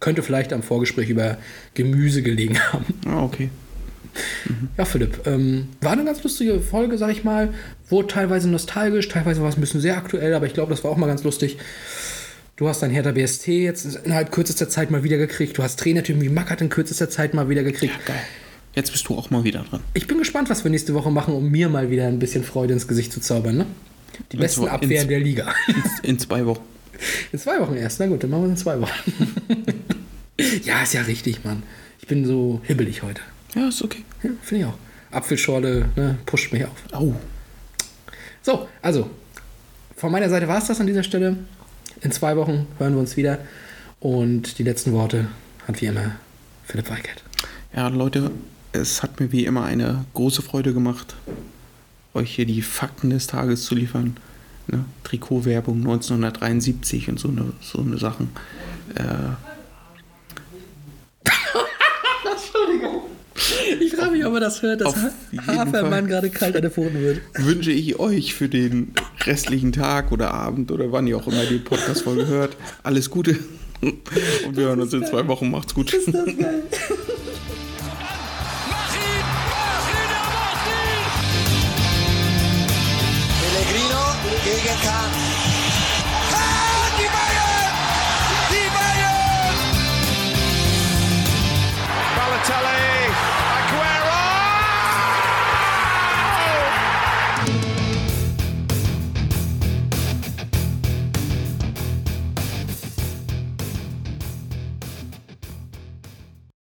Könnte vielleicht am Vorgespräch über Gemüse gelegen haben. Ah, okay. Ja, Philipp, ähm, war eine ganz lustige Folge, sag ich mal. Wurde teilweise nostalgisch, teilweise war es ein bisschen sehr aktuell, aber ich glaube, das war auch mal ganz lustig. Du hast dein Hertha BST jetzt innerhalb kürzester Zeit mal wieder gekriegt. Du hast Trainertypen wie Mackert in kürzester Zeit mal wieder gekriegt. Geil. Jetzt bist du auch mal wieder dran. Ich bin gespannt, was wir nächste Woche machen, um mir mal wieder ein bisschen Freude ins Gesicht zu zaubern. Ne? Die In besten zwei- Abwehren in- der Liga. In zwei Wochen. <laughs> In zwei Wochen erst. Na gut, dann machen wir es in zwei Wochen. <laughs> ja, ist ja richtig, Mann. Ich bin so hibbelig heute. Ja, ist okay. Ja, Finde ich auch. Apfelschorle ne, pusht mich auf. Oh. So, also, von meiner Seite war es das an dieser Stelle. In zwei Wochen hören wir uns wieder. Und die letzten Worte hat wie immer Philipp Weigert. Ja, Leute, es hat mir wie immer eine große Freude gemacht, euch hier die Fakten des Tages zu liefern. Ne? Trikotwerbung 1973 und so eine, so eine Sachen. Äh, <laughs> Ich frage mich, ob man das hört, dass Hafermann gerade kalt an der Pfoten wird. Wünsche ich euch für den restlichen Tag oder Abend oder wann ihr auch immer die Podcast-Folge hört, alles Gute. Und wir das hören uns in zwei Wochen. Macht's gut. Ist das geil. Pellegrino gegen Kahn.